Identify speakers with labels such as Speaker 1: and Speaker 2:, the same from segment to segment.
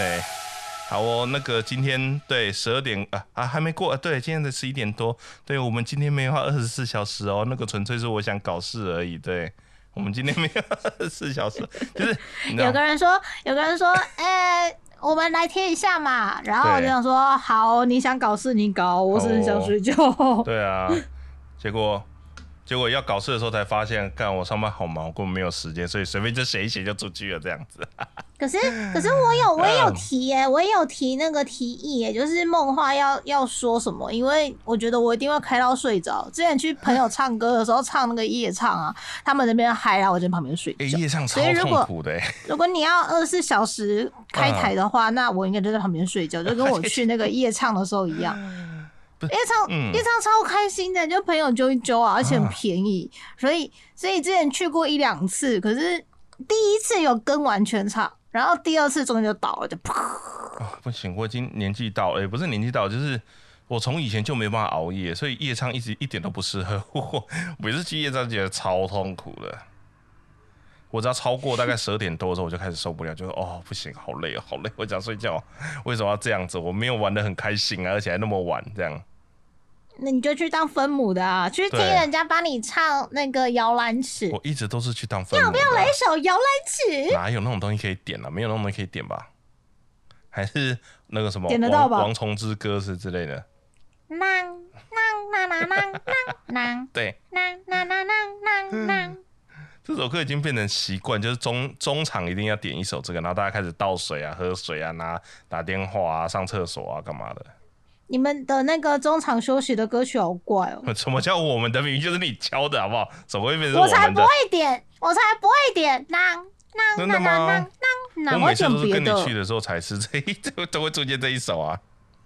Speaker 1: 对，好哦，那个今天对十二点啊啊还没过，对，今天的十一点多，对我们今天没有二十四小时哦，那个纯粹是我想搞事而已，对我们今天没有二十四小时，就是
Speaker 2: 有个人说，有个人说，哎，我们来贴一下嘛，然后我就想说，好，你想搞事你搞，我只是想睡觉。
Speaker 1: 对啊，结果。结果要搞事的时候才发现，干我上班好忙，根本没有时间，所以随便就写一写就出去了这样子。
Speaker 2: 可是可是我有 我也有提耶，我也有提那个提议耶，就是梦话要要说什么，因为我觉得我一定会开到睡着。之前去朋友唱歌的时候，唱那个夜唱啊，他们那边嗨，然后我在旁边睡觉。
Speaker 1: 夜唱超痛苦的。
Speaker 2: 如果你要二十四小时开台的话，那我应该就在旁边睡觉，就跟我去那个夜唱的时候一样。夜唱夜唱超开心的，就朋友揪一揪啊，而且很便宜，所以所以之前去过一两次，可是第一次有跟完全场，然后第二次中间就倒了，就噗。
Speaker 1: 不行，我已经年纪到，哎，不是年纪到，就是我从以前就没办法熬夜，所以夜唱一直一点都不适合我。每次去夜唱觉得超痛苦的，我只要超过大概十二点多的时候，我就开始受不了，就是哦不行，好累哦，好累，我想睡觉。为什么要这样子？我没有玩的很开心啊，而且还那么晚这样。
Speaker 2: 那你就去当分母的啊，去听人家帮你唱那个摇篮曲。
Speaker 1: 我一直都是去当分母。
Speaker 2: 要不要来一首摇篮曲？
Speaker 1: 哪有那种东西可以点啊？没有那种东西可以点吧？还是那个什么
Speaker 2: 点得到吧？
Speaker 1: 王虫之歌是之类的。
Speaker 2: 啷啷啷啷啷啷啷。
Speaker 1: 对。
Speaker 2: 啷啷啷啷啷啷。
Speaker 1: 这首歌已经变成习惯，就是中中场一定要点一首这个，然后大家开始倒水啊、喝水啊、拿打电话啊、上厕所啊、干嘛的。
Speaker 2: 你们的那个中场休息的歌曲好怪哦！
Speaker 1: 什么叫我们的？明明就是你敲的，好不好？怎么会变
Speaker 2: 成我才不会点，我才不会点。啷啷啷啷啷啷，
Speaker 1: 我每次都是跟你去的时候才是这一都 都会出现这一首啊。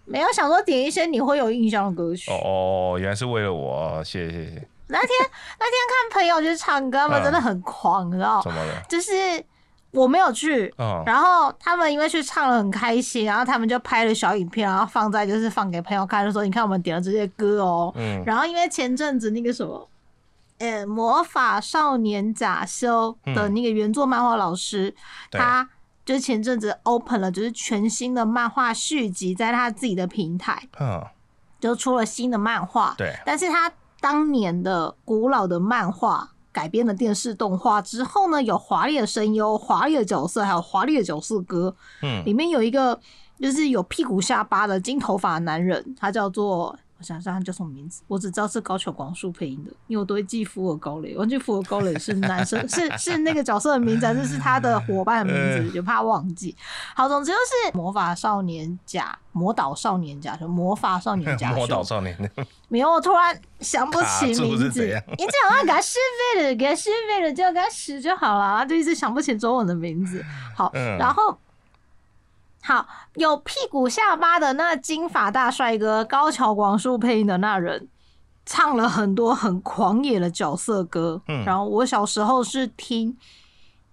Speaker 2: 没有想说点一些你会有印象的歌曲。
Speaker 1: 哦哦，原来是为了我，谢谢谢谢。
Speaker 2: 那天 那天看朋友去唱歌，他们真的很狂，你知道？
Speaker 1: 怎么了？
Speaker 2: 就是。我没有去，然后他们因为去唱了很开心，然后他们就拍了小影片，然后放在就是放给朋友看，就说你看我们点了这些歌哦。嗯。然后因为前阵子那个什么，呃，魔法少年假修的那个原作漫画老师，他就是前阵子 open 了，就是全新的漫画续集，在他自己的平台，嗯，就出了新的漫画。
Speaker 1: 对。
Speaker 2: 但是他当年的古老的漫画。改编的电视动画之后呢，有华丽的声优、华丽的角色，还有华丽的角色歌。嗯，里面有一个就是有屁股下巴的金头发男人，他叫做。我想想他叫什么名字，我只知道是高桥广树配音的，因为我都会记福尔高雷，我记福尔高雷是男生，是是那个角色的名字，还是是他的伙伴的名字，就怕忘记。好，总之就是魔法少年甲，魔导少年甲，就魔法少年甲，
Speaker 1: 魔导少年。
Speaker 2: 没有，我突然想不起名字，你只要给他续费了，给他续费了，就给他试就好了，就一直想不起中文的名字。好，然后。好，有屁股下巴的那金发大帅哥高桥广树配音的那人，唱了很多很狂野的角色歌。嗯，然后我小时候是听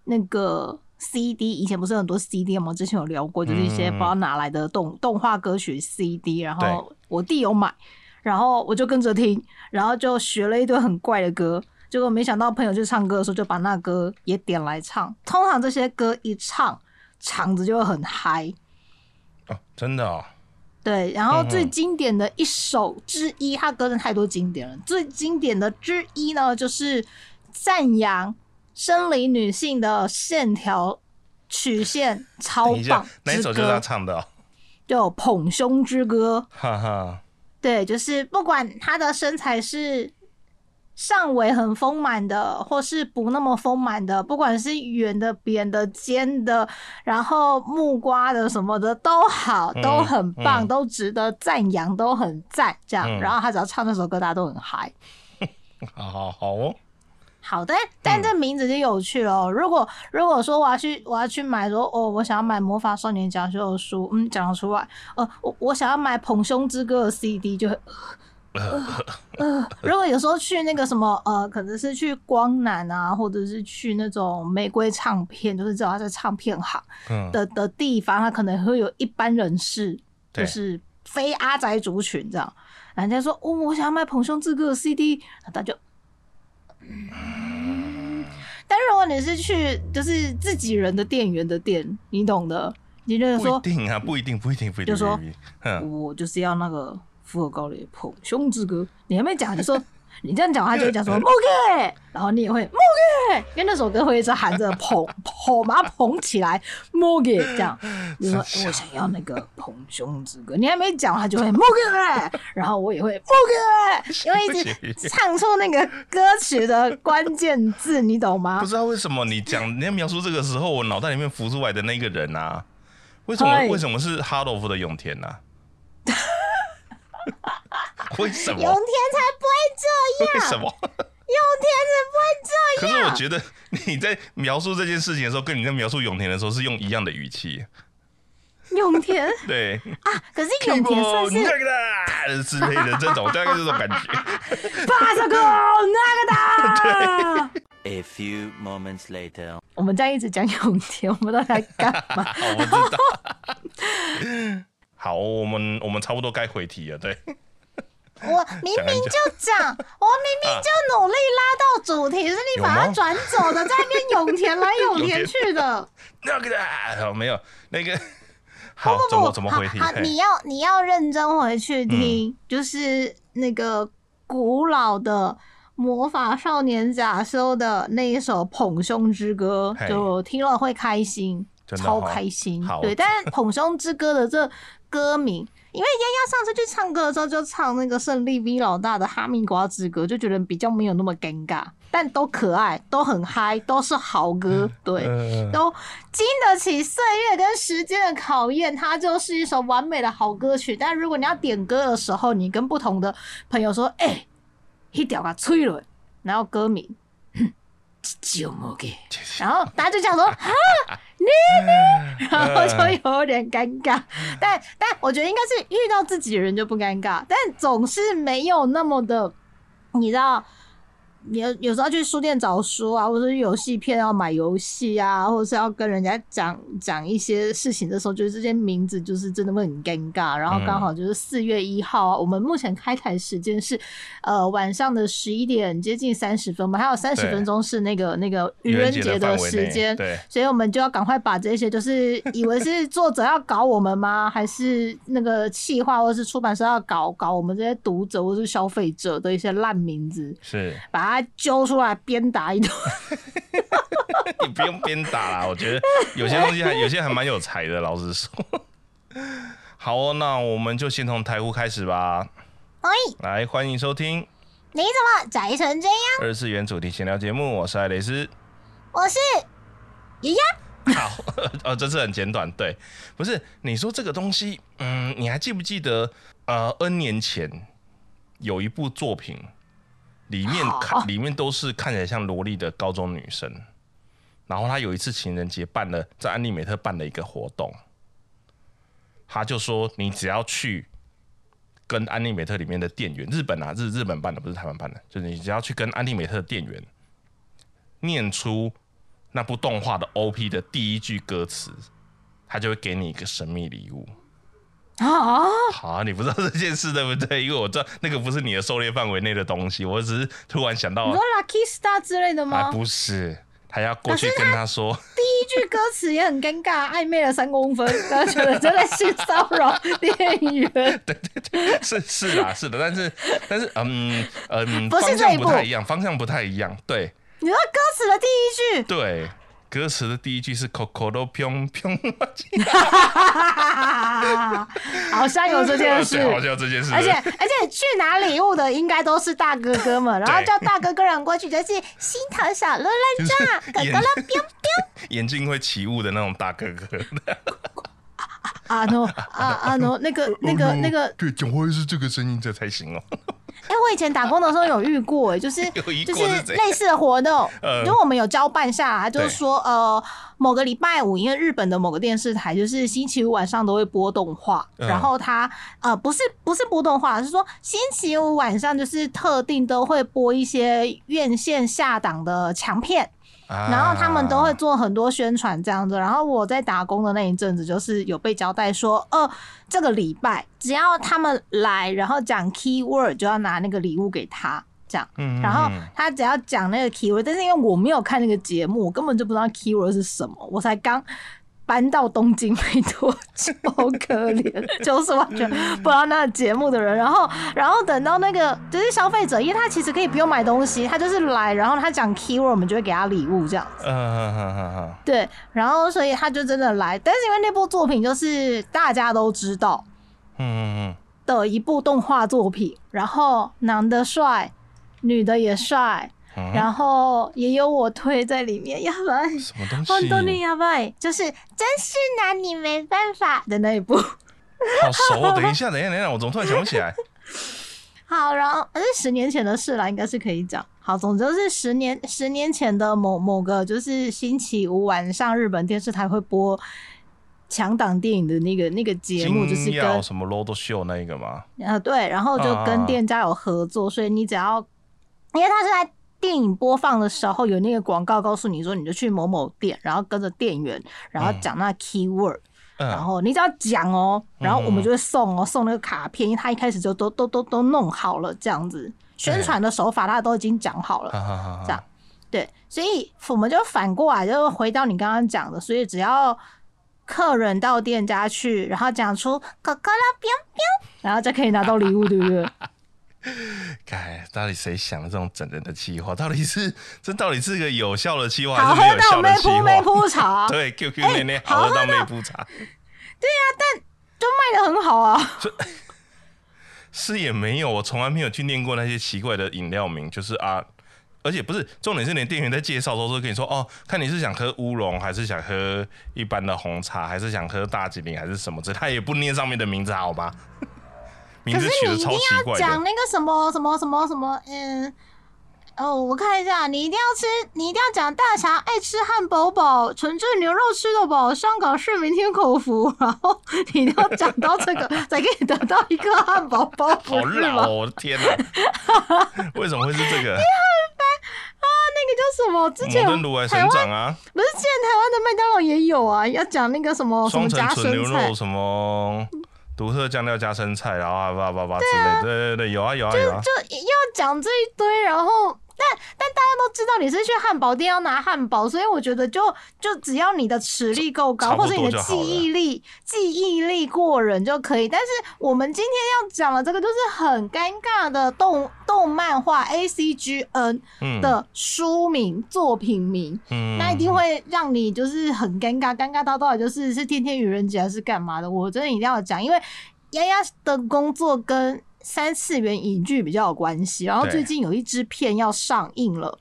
Speaker 2: 那个 CD，以前不是很多 CD 吗？之前有聊过，就是一些不知道哪来的动动画歌曲 CD。然后我弟有买，然后我就跟着听，然后就学了一堆很怪的歌。结果没想到朋友去唱歌的时候，就把那歌也点来唱。通常这些歌一唱，场子就会很嗨。
Speaker 1: 哦真的哦，
Speaker 2: 对，然后最经典的一首之一，他歌真太多经典了。最经典的之一呢，就是赞扬生理女性的线条曲线超棒。
Speaker 1: 哪一首就是他唱的？
Speaker 2: 就捧胸之歌。哈哈，对，就是不管她的身材是。上围很丰满的，或是不那么丰满的，不管是圆的、扁的、尖的，然后木瓜的什么的都好，都很棒，都值得赞扬，都很赞。这样，然后他只要唱那首歌，大家都很嗨。
Speaker 1: 好好好哦，
Speaker 2: 好的，但这名字就有趣了。如果如果说我要去我要去买说哦，我想要买魔法少年讲修的书，嗯，讲得出来。呃，我我想要买捧胸之歌的 CD 就。呃，如果有时候去那个什么呃，可能是去光南啊，或者是去那种玫瑰唱片，就是知道他在唱片行的的地方，他可能会有一般人士，就是非阿宅族群这样。人家说哦，我想要卖蓬胸之歌的 CD，他就，但如果你是去就是自己人的店员的店，你懂的。你就是说，
Speaker 1: 不一定啊，不一定，不一定，不一定。
Speaker 2: 就说，
Speaker 1: 嗯，
Speaker 2: 我就是要那个富尔高的捧胸之歌。你还没讲，就说。你这样讲，他就会讲说 m o g 然后你也会 m o g 因为那首歌会一直喊着捧捧把它捧起来 m o g 这样，你说我想要那个捧胸之歌，你还没讲，他就会 m o g 然后我也会 m o g 因为一直唱出那个歌曲的关键字，你懂吗？
Speaker 1: 不知道为什么你讲你要描述这个时候，我脑袋里面浮出来的那个人啊，为什么为什么是 Hard of 的永田呢？为什么
Speaker 2: 永田才不会这
Speaker 1: 样？为什么
Speaker 2: 永田才不会这
Speaker 1: 样？可是我觉得你在描述这件事情的时候，跟你在描述永田的时候是用一样的语气。
Speaker 2: 永田
Speaker 1: 对
Speaker 2: 啊，可是永田算是
Speaker 1: 那个的之类的这种，大概这种感觉。
Speaker 2: 八十个那
Speaker 1: 个
Speaker 2: 的。A few moments later，我们在一直讲永田，我们都在干嘛？
Speaker 1: 我不知道。好，我们我们差不多该回题了，对。
Speaker 2: 我明明就讲，我明明就努力拉到主题，是你把它转走的，在那边永田来永田去的。
Speaker 1: 那个的，没有那个。好，怎么怎么回题？
Speaker 2: 好，你要你要认真回去听，就是那个古老的魔法少年假修的那一首捧胸之歌，就听了会开心，超开心。对，但是捧胸之歌的这。歌名，因为丫丫上次去唱歌的时候就唱那个胜利 V 老大的哈密瓜之歌，就觉得比较没有那么尴尬，但都可爱，都很嗨，都是好歌，对，都经得起岁月跟时间的考验，它就是一首完美的好歌曲。但如果你要点歌的时候，你跟不同的朋友说，哎，一条个吹了，然后歌名。就莫给，然后大家就讲说 啊，你，然后就有点尴尬。但但我觉得应该是遇到自己的人就不尴尬，但总是没有那么的，你知道。有有时候去书店找书啊，或者是游戏片要买游戏啊，或者是要跟人家讲讲一些事情的时候，就是这些名字就是真的会很尴尬。然后刚好就是四月一号，我们目前开台时间是呃晚上的十一点接近三十分吧，还有三十分钟是那个那个愚人节的时间，
Speaker 1: 对，
Speaker 2: 所以我们就要赶快把这些，就是 以为是作者要搞我们吗？还是那个企划或者是出版社要搞搞我们这些读者或是消费者的一些烂名字？
Speaker 1: 是
Speaker 2: 把。他揪出来鞭打一顿，
Speaker 1: 你不用鞭打啦。我觉得有些东西还 有些还蛮有才的，老实说。好哦，那我们就先从台呼开始吧。
Speaker 2: 哎，
Speaker 1: 来欢迎收听。
Speaker 2: 你怎么宅成这样？
Speaker 1: 二次元主题闲聊节目，我是爱蕾丝，
Speaker 2: 我是爷爷。
Speaker 1: 好，呃，这次很简短。对，不是你说这个东西，嗯，你还记不记得？呃，N 年前有一部作品。里面看里面都是看起来像萝莉的高中女生，然后他有一次情人节办了在安利美特办了一个活动，他就说你只要去跟安利美特里面的店员，日本啊日日本办的不是台湾办的，就是你只要去跟安利美特的店员念出那部动画的 OP 的第一句歌词，他就会给你一个神秘礼物。
Speaker 2: 啊，
Speaker 1: 好，你不知道这件事对不对？因为我知道那个不是你的狩猎范围内的东西，我只是突然想到，
Speaker 2: 你说 Lucky Star 之类的吗？
Speaker 1: 不是，他要过去跟他说，
Speaker 2: 第一句歌词也很尴尬，暧昧了三公分，他觉得真的是骚扰店员。对
Speaker 1: 对对，是是啦，是的，但是但是嗯嗯，方向不太一样，方向不太一样。对，
Speaker 2: 你说歌词的第一句，
Speaker 1: 对。歌词的第一句是 “coco 都飘飘”，
Speaker 2: 好像有这件事，
Speaker 1: 好像有这件事，
Speaker 2: 而且而且去拿礼物的应该都是大哥哥们，然后叫大哥哥人过去，就是心疼小乐乐炸，哥哥了飘飘，
Speaker 1: 眼睛会起雾的那种大哥哥。
Speaker 2: 啊喏啊啊喏，那个那个那个，
Speaker 1: 对，讲话是这个声音，这才行哦。
Speaker 2: 哎，我以前打工的时候有遇过，哎，就是 就是类似的活动，因为我们有交办下来，就是说呃，某个礼拜五，因为日本的某个电视台就是星期五晚上都会播动画，然后他呃不是不是播动画，是说星期五晚上就是特定都会播一些院线下档的强片。然后他们都会做很多宣传这样子，然后我在打工的那一阵子，就是有被交代说，呃，这个礼拜只要他们来，然后讲 key word 就要拿那个礼物给他，这样。嗯。然后他只要讲那个 key word，但是因为我没有看那个节目，我根本就不知道 key word 是什么，我才刚搬到东京没多久，好可怜，就是完全不知道那个节目的人。然后，然后等到那个就是消费者，因为他其实可以不用买东西，他就是来，然后他讲 keyword，我们就会给他礼物这样子。嗯嗯嗯嗯嗯。对，然后所以他就真的来，但是因为那部作品就是大家都知道，嗯嗯嗯的一部动画作品，然后男的帅，女的也帅。然后也有我推在里面，要不然
Speaker 1: 什么东西？
Speaker 2: 多尼要不然就是真是拿你没办法的那一部。
Speaker 1: 好熟哦！等一下，等一下，等一下，我怎么突然想不起来？
Speaker 2: 好，然后是十年前的事了，应该是可以讲。好，总之是十年十年前的某某个，就是星期五晚上日本电视台会播强档电影的那个那个节目，就是跟
Speaker 1: 什么 Road Show 那一个吗？
Speaker 2: 啊，对，然后就跟店家有合作，所以你只要因为他是在。电影播放的时候有那个广告告诉你说，你就去某某店，然后跟着店员，然后讲那 key word，然后你只要讲哦，然后我们就会送哦，送那个卡片，因为他一开始就都都都都弄好了，这样子宣传的手法他都已经讲好了，这样。对，所以我们就反过来就回到你刚刚讲的，所以只要客人到店家去，然后讲出可可啦彪彪，然后就可以拿到礼物，对不对？
Speaker 1: 该到底谁想的这种整人的计划？到底是这到底是个有效的计划，
Speaker 2: 还
Speaker 1: 是没有效的
Speaker 2: 计划？没铺茶，
Speaker 1: 对，QQ 奶奶好喝到没铺茶，
Speaker 2: 对呀，但就卖的很好啊。
Speaker 1: 是也没有，我从来没有去念过那些奇怪的饮料名，就是啊，而且不是重点是连店员在介绍的时候跟你说哦，看你是想喝乌龙，还是想喝一般的红茶，还是想喝大吉岭，还是什么这他也不念上面的名字，好吗？
Speaker 2: 可是你一定要讲那个什么什么什么什么，嗯，哦，我看一下，你一定要吃，你一定要讲大侠爱吃汉堡堡，纯正牛肉吃得饱，香港市民听口福，然后你一定要讲到这个，才可以得到一个汉堡包，
Speaker 1: 好老，我的天哪！为什么会是这个？
Speaker 2: 啊，那个叫什么？之前
Speaker 1: 台湾啊，
Speaker 2: 不是之前台湾的麦当劳也有啊，要讲那个什么什么夹生菜
Speaker 1: 什么。独特酱料加生菜，然后啊叭叭叭之类，对对对，有啊有啊有
Speaker 2: 啊，就要讲这一堆，然后。但但大家都知道你是去汉堡店要拿汉堡，所以我觉得就就只要你的实力够高，或者你的记忆力记忆力过人就可以。但是我们今天要讲的这个就是很尴尬的动动漫画 A C G N 的书名作品名，那一定会让你就是很尴尬，尴尬到到底就是是天天愚人节还是干嘛的？我真的一定要讲，因为丫丫的工作跟。三次元影剧比较有关系，然后最近有一支片要上映了，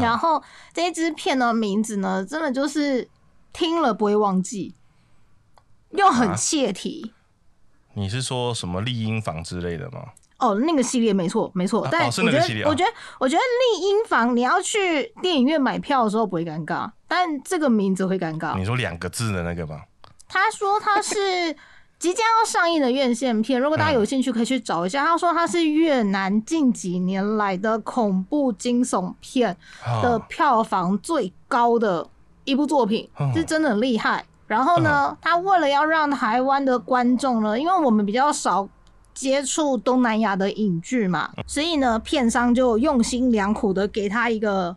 Speaker 2: 然后这一支片的名字呢，真的就是听了不会忘记，又很切题。
Speaker 1: 你是说什么丽婴房之类的吗？
Speaker 2: 哦，那个系列没错没错，但我觉得我觉得我觉得丽婴房你要去电影院买票的时候不会尴尬，但这个名字会尴尬。
Speaker 1: 你说两个字的那个吗？
Speaker 2: 他说他是。即将要上映的院线片，如果大家有兴趣，可以去找一下。他说他是越南近几年来的恐怖惊悚片的票房最高的一部作品，是真的很厉害。然后呢，他为了要让台湾的观众呢，因为我们比较少接触东南亚的影剧嘛，所以呢，片商就用心良苦的给他一个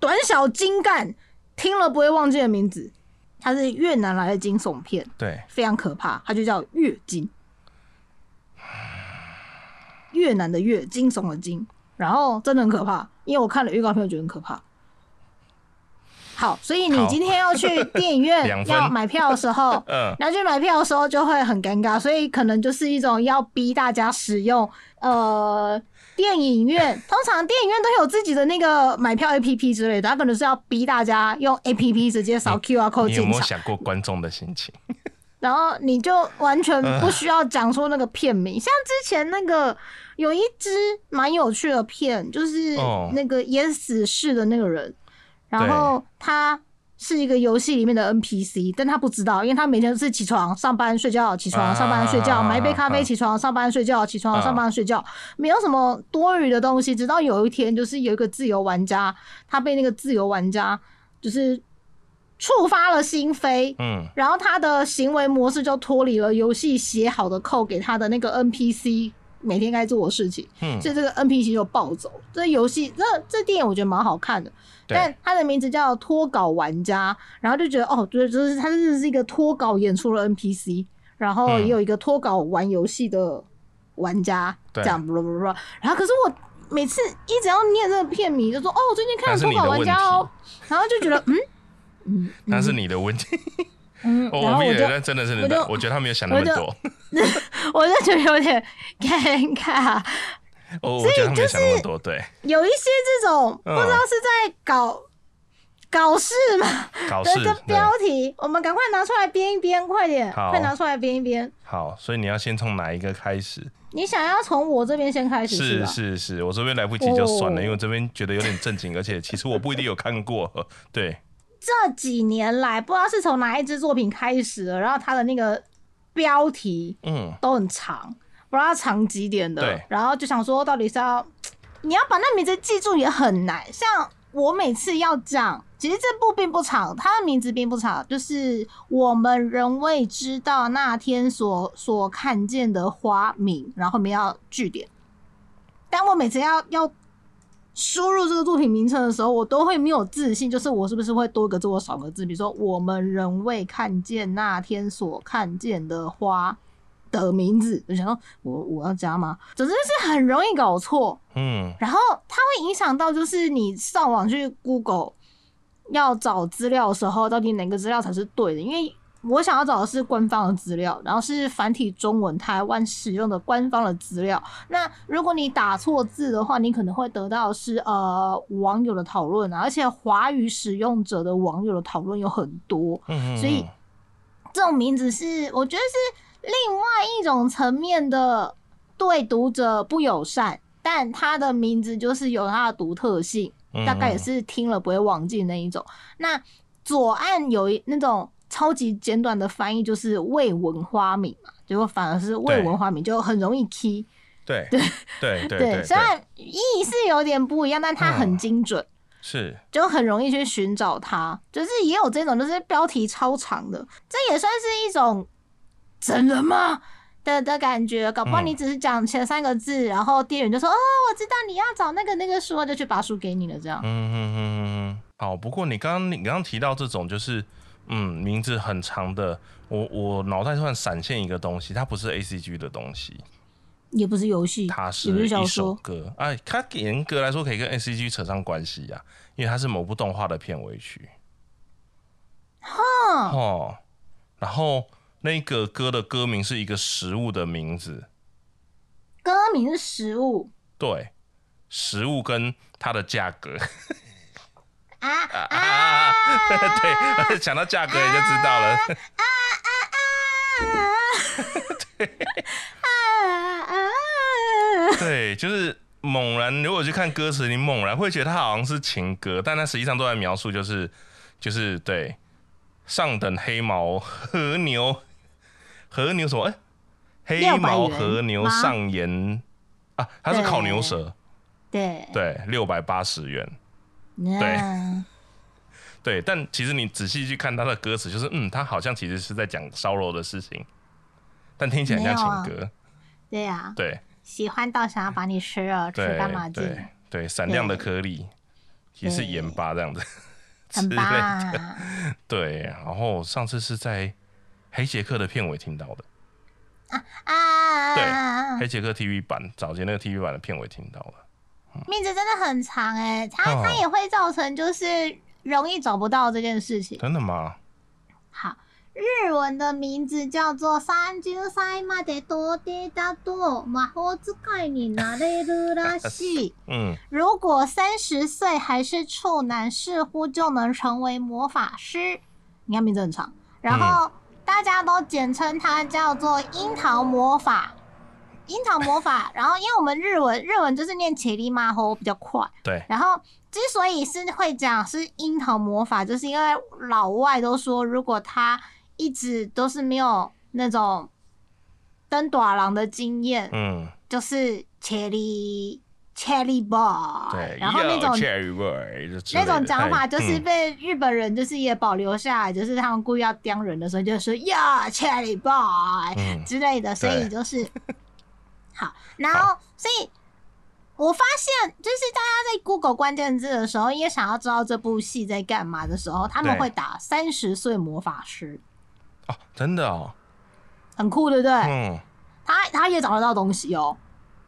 Speaker 2: 短小精干、听了不会忘记的名字。它是越南来的惊悚片，
Speaker 1: 对，
Speaker 2: 非常可怕，它就叫越惊，越南的越惊悚的惊，然后真的很可怕，因为我看了预告片，我觉得很可怕。好，所以你今天要去电影院要买票的时候，嗯，要去买票的时候就会很尴尬，所以可能就是一种要逼大家使用，呃。电影院通常电影院都有自己的那个买票 A P P 之类的，他可能是要逼大家用 A P P 直接扫 Q R code 进场。
Speaker 1: 有没有想过观众的心情？
Speaker 2: 然后你就完全不需要讲出那个片名，像之前那个有一支蛮有趣的片，就是那个演死侍的那个人，然后他。是一个游戏里面的 NPC，但他不知道，因为他每天都是起床上班睡觉，起床上班睡觉，买一杯咖啡，起床上班睡觉，起床上班睡觉，没有什么多余的东西。直到有一天，就是有一个自由玩家，他被那个自由玩家就是触发了心扉，嗯，然后他的行为模式就脱离了游戏写好的扣给他的那个 NPC 每天该做的事情，嗯，所以这个 NPC 就暴走。这游戏这这电影我觉得蛮好看的，但他的名字叫脱稿玩家，然后就觉得哦，对，就是他真的是一个脱稿演出了 NPC，然后也有一个脱稿玩游戏的玩家，这样不不不，然后可是我每次一直要念这个片名，就说哦，我最近看了脱稿玩家哦，然后就觉得嗯
Speaker 1: 嗯，那是你的问题。嗯，然后我就真的是你的，我觉得他没有想那么多，
Speaker 2: 我就觉得有点 尴尬。
Speaker 1: 哦，所以就是对，
Speaker 2: 有一些这种不知道是在搞搞事嘛，
Speaker 1: 搞事
Speaker 2: 的标题，我们赶快拿出来编一编，快点，快拿出来编一编。
Speaker 1: 好，所以你要先从哪一个开始？
Speaker 2: 你想要从我这边先开始？
Speaker 1: 是是是，我这边来不及就算了，因为这边觉得有点正经，而且其实我不一定有看过，对。
Speaker 2: 这几年来，不知道是从哪一支作品开始的，然后它的那个标题，嗯，都很长，不知道长几点的。然后就想说，到底是要你要把那名字记住也很难。像我每次要讲，其实这部并不长，它的名字并不长，就是我们仍未知道那天所所看见的花名，然后面要句点。但我每次要要。输入这个作品名称的时候，我都会没有自信，就是我是不是会多个字或少个字？比如说，我们仍未看见那天所看见的花的名字，我想说我我要加吗？总之是很容易搞错，嗯，然后它会影响到，就是你上网去 Google 要找资料的时候，到底哪个资料才是对的？因为我想要找的是官方的资料，然后是繁体中文台湾使用的官方的资料。那如果你打错字的话，你可能会得到是呃网友的讨论啊，而且华语使用者的网友的讨论有很多，所以这种名字是我觉得是另外一种层面的对读者不友善，但它的名字就是有它的独特性，大概也是听了不会忘记那一种。那左岸有一那种。超级简短的翻译就是未闻花名嘛，结果反而是未闻花名，就很容易 key。
Speaker 1: 对 对对对，
Speaker 2: 虽然意是有点不一样，但它很精准，
Speaker 1: 是
Speaker 2: 就很容易去寻找它。就是也有这种，就是标题超长的，这也算是一种真人吗的的感觉。搞不好你只是讲前三个字，然后店员就说：“哦，我知道你要找那个那个书，就去把书给你了。”这样。嗯嗯嗯
Speaker 1: 嗯嗯。好，不过你刚刚你刚刚提到这种就是。嗯，名字很长的，我我脑袋突然闪现一个东西，它不是 A C G 的东西，
Speaker 2: 也不是游戏，
Speaker 1: 它是一首歌。哎，它严格来说可以跟 A C G 扯上关系呀，因为它是某部动画的片尾曲。哈哦，然后那个歌的歌名是一个食物的名字，
Speaker 2: 歌名是食物，
Speaker 1: 对，食物跟它的价格。啊啊！啊 对，讲到价格你就知道了。啊啊啊！对，啊啊！对，就是猛然，如果去看歌词，你猛然会觉得它好像是情歌，但它实际上都在描述，就是就是对上等黑毛和牛和牛什么？哎，黑毛和牛上盐啊，它是烤牛舌。
Speaker 2: 对。
Speaker 1: 对，六百八十元。对，对，但其实你仔细去看他的歌词，就是嗯，他好像其实是在讲烧肉的事情，但听起来像情歌。
Speaker 2: 对呀，
Speaker 1: 对，
Speaker 2: 喜欢到想要把你吃了，吃干嘛
Speaker 1: 对对，闪亮的颗粒也是盐巴这样子，
Speaker 2: 很巴。
Speaker 1: 对，然后上次是在黑杰克的片尾听到的。啊啊！对，黑杰克 TV 版早前那个 TV 版的片尾听到了。
Speaker 2: 名字真的很长哎，它它也会造成就是容易找不到这件事情。
Speaker 1: 真的吗？
Speaker 2: 好，日文的名字叫做三十歳まで多でだと魔法使いになれるらしい。嗯，如果三十岁还是处男，似乎就能成为魔法师。你看名字很长，然后 大家都简称它叫做樱桃魔法。樱桃魔法，然后因为我们日文日文就是念“茄哩马猴”比较快，
Speaker 1: 对。
Speaker 2: 然后之所以是会讲是樱桃魔法，就是因为老外都说，如果他一直都是没有那种登短廊的经验，嗯，就是切里切里 boy，
Speaker 1: 对。
Speaker 2: 然后那种那种讲法就是被日本人就是也保留下来，就是他们故意要刁人的时候，就说呀切里 boy 之类的，所以就是。好，然后所以我发现，就是大家在 Google 关键字的时候，因为想要知道这部戏在干嘛的时候，他们会打三十岁魔法师。
Speaker 1: 哦，真的哦，
Speaker 2: 很酷，对不对？嗯，他他也找得到东西哦。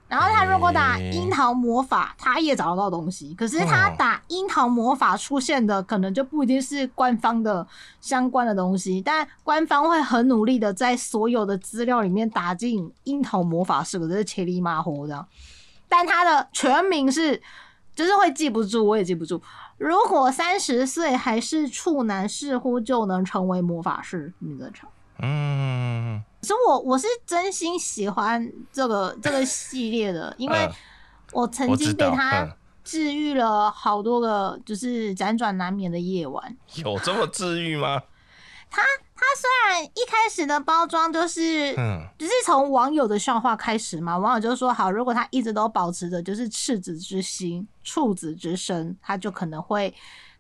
Speaker 2: 然后他如果打樱桃魔法，他也找得到东西。可是他打樱桃魔法出现的，可能就不一定是官方的相关的东西。但官方会很努力的在所有的资料里面打进樱桃魔法是个，这是千里马虎这样。但他的全名是，就是会记不住，我也记不住。如果三十岁还是处男，似乎就能成为魔法师，你的成。嗯，其实我我是真心喜欢这个 这个系列的，因为我曾经被他治愈了好多个，就是辗转难眠的夜晚。
Speaker 1: 有这么治愈吗？
Speaker 2: 他他虽然一开始的包装就是，嗯，就是从网友的笑话开始嘛，网友就说好，如果他一直都保持着就是赤子之心、处子之身，他就可能会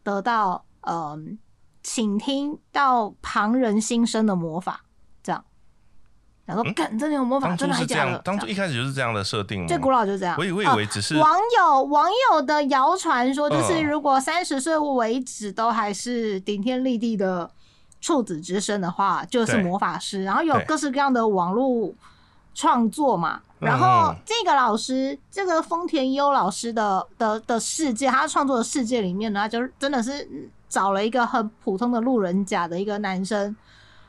Speaker 2: 得到嗯。请听到旁人心声的魔法，这样，然后干真的有魔法，真的还假的？
Speaker 1: 当初一开始就是这样的设定，
Speaker 2: 最古老就是这样。
Speaker 1: 我以为只是
Speaker 2: 网友网友的谣传说，就是如果三十岁为止都还是顶天立地的处子之身的话，就是魔法师。然后有各式各样的网络创作嘛。然后这个老师，这个丰田优老师的的的世界，他创作的世界里面呢，就是真的是。找了一个很普通的路人甲的一个男生，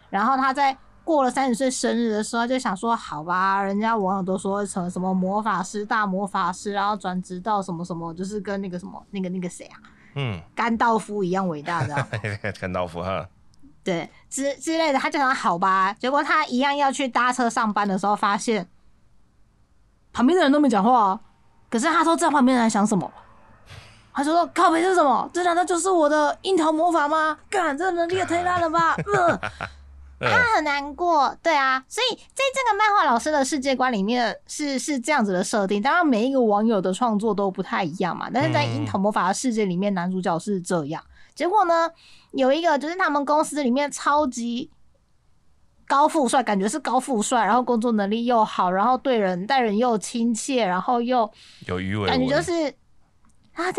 Speaker 2: 然后他在过了三十岁生日的时候，就想说：“好吧，人家网友都说成什么魔法师、大魔法师，然后转职到什么什么，就是跟那个什么那个那个谁啊，嗯，甘道夫一样伟大的。”
Speaker 1: 甘道夫哈，
Speaker 2: 对，之之类的，他就想好吧。结果他一样要去搭车上班的时候，发现旁边的人都没讲话，可是他说在旁边人在想什么？他说：“靠背是什么？这难道就是我的樱桃魔法吗？干，这能力也太烂了吧！” 他很难过，对啊，所以在这个漫画老师的世界观里面是是这样子的设定。当然，每一个网友的创作都不太一样嘛。但是在樱桃魔法的世界里面，男主角是这样。结果呢，有一个就是他们公司里面超级高富帅，感觉是高富帅，然后工作能力又好，然后对人待人又亲切，然后又
Speaker 1: 有鱼尾，
Speaker 2: 感觉就是。啊，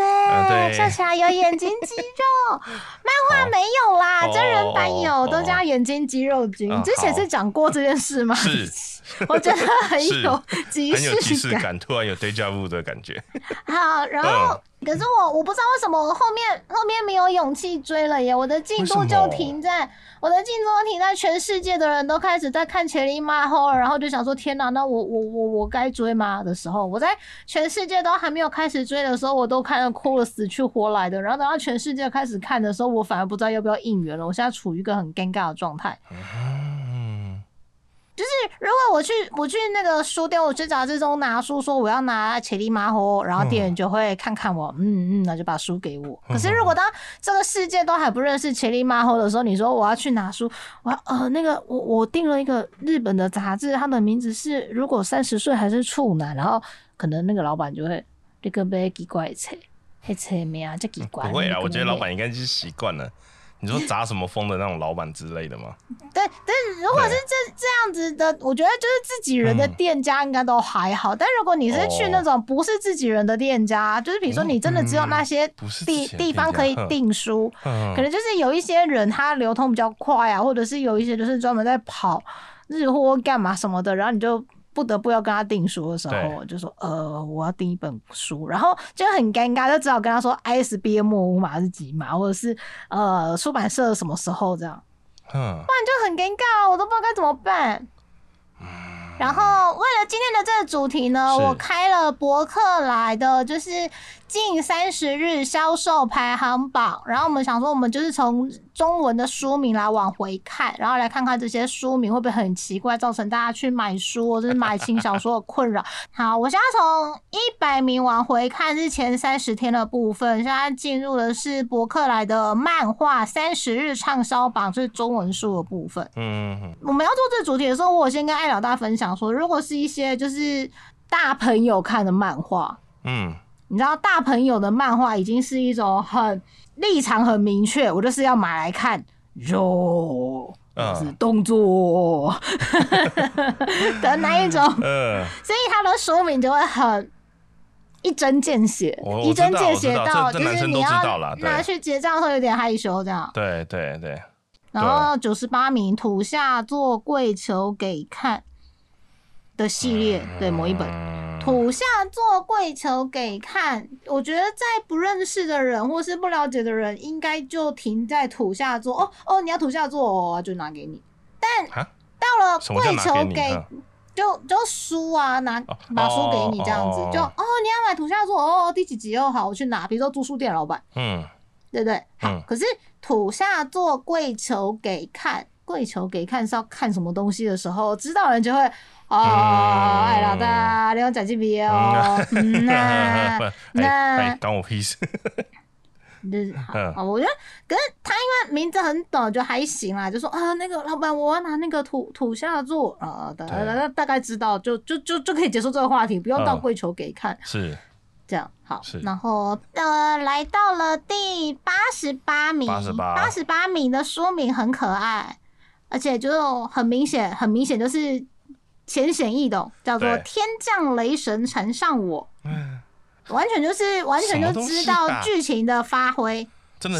Speaker 2: 对，笑起来有眼睛肌肉，漫画没有啦，真人版有，都叫眼睛肌肉君。之前是讲过这件事吗？
Speaker 1: 是，
Speaker 2: 我觉得很有即
Speaker 1: 视感，突然有 deja vu 的感觉。
Speaker 2: 好，然后。可是我我不知道为什么我后面后面没有勇气追了耶，我的进度就停在我的进度停在全世界的人都开始在看《千里马后》，然后就想说天哪，那我我我我该追吗的时候，我在全世界都还没有开始追的时候，我都看到哭了死去活来的，然后等到全世界开始看的时候，我反而不知道要不要应援了，我现在处于一个很尴尬的状态。就是如果我去我去那个书店，我去杂志中拿书，说我要拿《千里马虎》，然后店员就会看看我，嗯嗯，那就把书给我。可是如果当这个世界都还不认识《千里马虎》的时候，你说我要去拿书，我要呃那个我我订了一个日本的杂志，它的名字是如果三十岁还是处男，然后可能那个老板就会这个被奇怪车，黑车名啊，这奇怪。
Speaker 1: 不会啊，我觉得老板应该是习惯了。你说砸什么风的那种老板之类的吗？
Speaker 2: 对，但是如果是这这样子的，我觉得就是自己人的店家应该都还好。但如果你是去那种不是自己人的店家，就是比如说你真的只有那些地地方可以订书，可能就是有一些人他流通比较快啊，或者是有一些就是专门在跑日货干嘛什么的，然后你就。不得不要跟他订书的时候，就说呃，我要订一本书，然后就很尴尬，就只好跟他说 ISBN 末五码是几码，或者是呃出版社什么时候这样，嗯，不然就很尴尬，我都不知道该怎么办。然后为了今天的这个主题呢，我开了博客来的，就是。近三十日销售排行榜，然后我们想说，我们就是从中文的书名来往回看，然后来看看这些书名会不会很奇怪，造成大家去买书或者是买轻小说的困扰。好，我现在从一百名往回看，是前三十天的部分。现在进入的是博客来的漫画三十日畅销榜，是中文书的部分。嗯，我们要做这主题的时候，我先跟艾老大分享说，如果是一些就是大朋友看的漫画，嗯。你知道大朋友的漫画已经是一种很立场很明确，我就是要买来看，肉，是动作的那一种，
Speaker 1: 嗯，
Speaker 2: 所以他的说明就会很一针见血，一针见血到就是你要拿去结账会有点害羞这样。
Speaker 1: 对对对。
Speaker 2: 然后九十八名土下做跪求给看的系列，对某一本。土下座跪求给看，我觉得在不认识的人或是不了解的人，应该就停在土下座。哦哦，你要土下座哦，就拿给你。但到了跪求给，就就书啊，拿把书给你这样子，就哦。你要买土下座哦，第几集？哦，好我去拿。比如说住书店老板，嗯，对不对？好，可是。土下座跪求给看，跪求给看是要看什么东西的时候，知道人就会啊，哎老大，你要讲这边哦，那 那
Speaker 1: 关我屁事。
Speaker 2: 就是 好，我觉得，可是他因为名字很短，就还行啦，就说啊，那个老板，我要拿那个土土下座啊，大大大概知道，就就就就可以结束这个话题，不用到跪求给看。
Speaker 1: 是。
Speaker 2: 这样好，然后呃，来到了第八十八名，八十八，八十八名的书名很可爱，而且就很明显，很明显就是浅显易懂，叫做“天降雷神缠上我”，完全就是完全就知道剧情的发挥，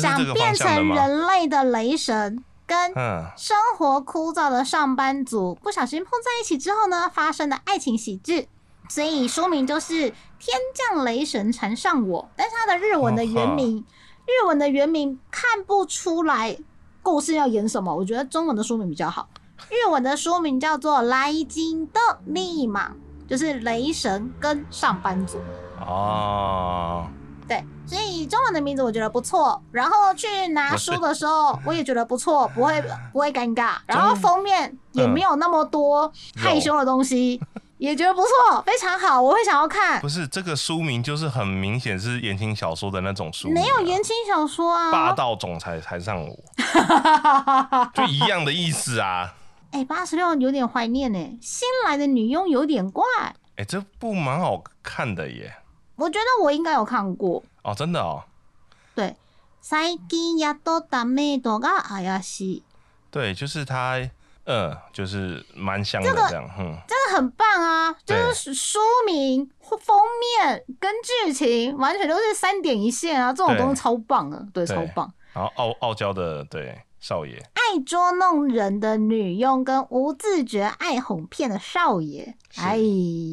Speaker 2: 想变成人类的雷神，跟生活枯燥的上班族不小心碰在一起之后呢，发生的爱情喜剧。所以书名就是天降雷神缠上我，但是它的日文的原名，日文的原名看不出来故事要演什么。我觉得中文的书名比较好，日文的书名叫做《来金的立马》，就是雷神跟上班族。哦，对，所以中文的名字我觉得不错。然后去拿书的时候，我也觉得不错，不会不会尴尬。然后封面也没有那么多害羞的东西。也觉得不错，非常好，我会想要看。
Speaker 1: 不是这个书名，就是很明显是言情小说的那种书。
Speaker 2: 没有言情小说啊，
Speaker 1: 霸道总裁才上我，就一样的意思啊。
Speaker 2: 哎，八十六有点怀念呢，新来的女佣有点怪。
Speaker 1: 哎，这部蛮好看的耶。
Speaker 2: 我觉得我应该有看过
Speaker 1: 哦，真的哦。
Speaker 2: 对，最近やっとダメとが怪しい。
Speaker 1: 对，就是他。嗯，就是蛮香的这样，嗯，
Speaker 2: 真的很棒啊！就是书名、封面跟剧情完全都是三点一线啊，这种东西超棒的，对，超棒。
Speaker 1: 然后傲傲娇的对 少爷，
Speaker 2: 爱捉弄人的女佣跟无自觉爱哄骗的少爷，哎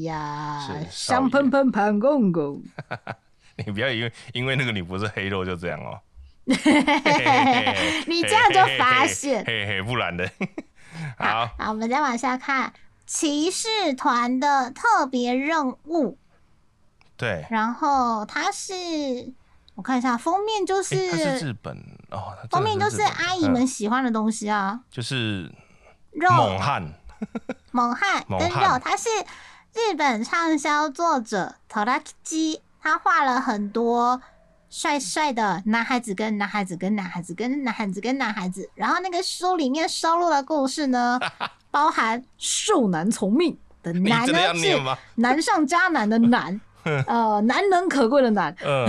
Speaker 2: 呀，香喷喷盘公公，
Speaker 1: 你不要因为因为那个你不是黑肉就这样哦，
Speaker 2: 你这样就发现，
Speaker 1: 嘿嘿，不然的。
Speaker 2: 好，好，我们再往下看骑士团的特别任务。
Speaker 1: 对，
Speaker 2: 然后他是，我看一下封面，就是
Speaker 1: 日本哦，
Speaker 2: 封面就是阿姨们喜欢的东西啊，
Speaker 1: 就是
Speaker 2: 肉
Speaker 1: 猛汉，
Speaker 2: 猛汉 跟肉，他是日本畅销作者 Toraki，他画了很多。帅帅的男孩子跟男孩子跟男孩子跟男孩子跟男孩子，然后那个书里面收录的故事呢，包含受难从命的难呢是难上加难的难，呃，难能可贵的难，嗯，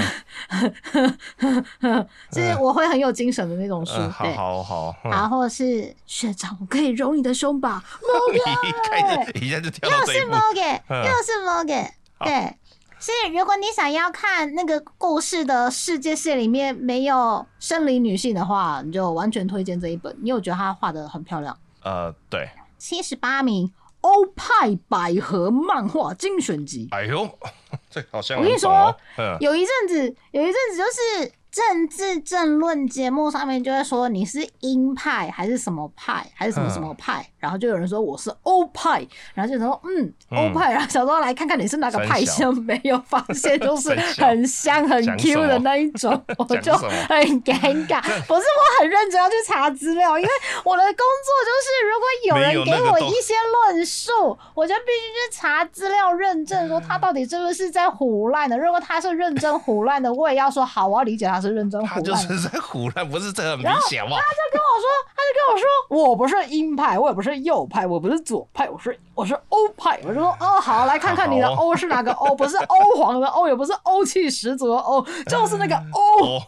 Speaker 2: 就是我会很有精神的那种书，
Speaker 1: 好好好，
Speaker 2: 然后是学长，我可以揉你的胸吧，Morgan，
Speaker 1: 一下就跳
Speaker 2: 又是 Morgan，又是 Morgan，对。是，如果你想要看那个故事的世界线里面没有生理女性的话，你就完全推荐这一本。你有觉得他画的很漂亮？
Speaker 1: 呃，对。
Speaker 2: 七十八名欧派百合漫画精选集。
Speaker 1: 哎呦，这好像
Speaker 2: 我跟你说，有一阵子，有一阵子就是。政治政论节目上面就会说你是鹰派还是什么派还是什么什么派，然后就有人说我是欧派，然后就说嗯欧派，然后小时候来看看你是哪个派系，没有发现就 是很香很 Q 的那一种，我就很尴尬。不是我很认真要去查资料，因为我的工作就是如果有人给我一些论述，我就必须去查资料认证，说他到底是不是在胡乱的。如果他是认真胡乱的，我也要说好，我要理解他。是认真胡乱，他
Speaker 1: 就是在胡乱，不是这很明显吗？
Speaker 2: 他就跟我说，他就跟我说，我不是鹰派，我也不是右派，我不是左派，我是我是欧派。我就说，哦，好，来看看你的欧是哪个欧？不是欧皇的欧，也不是欧气十足的欧，就是那个欧，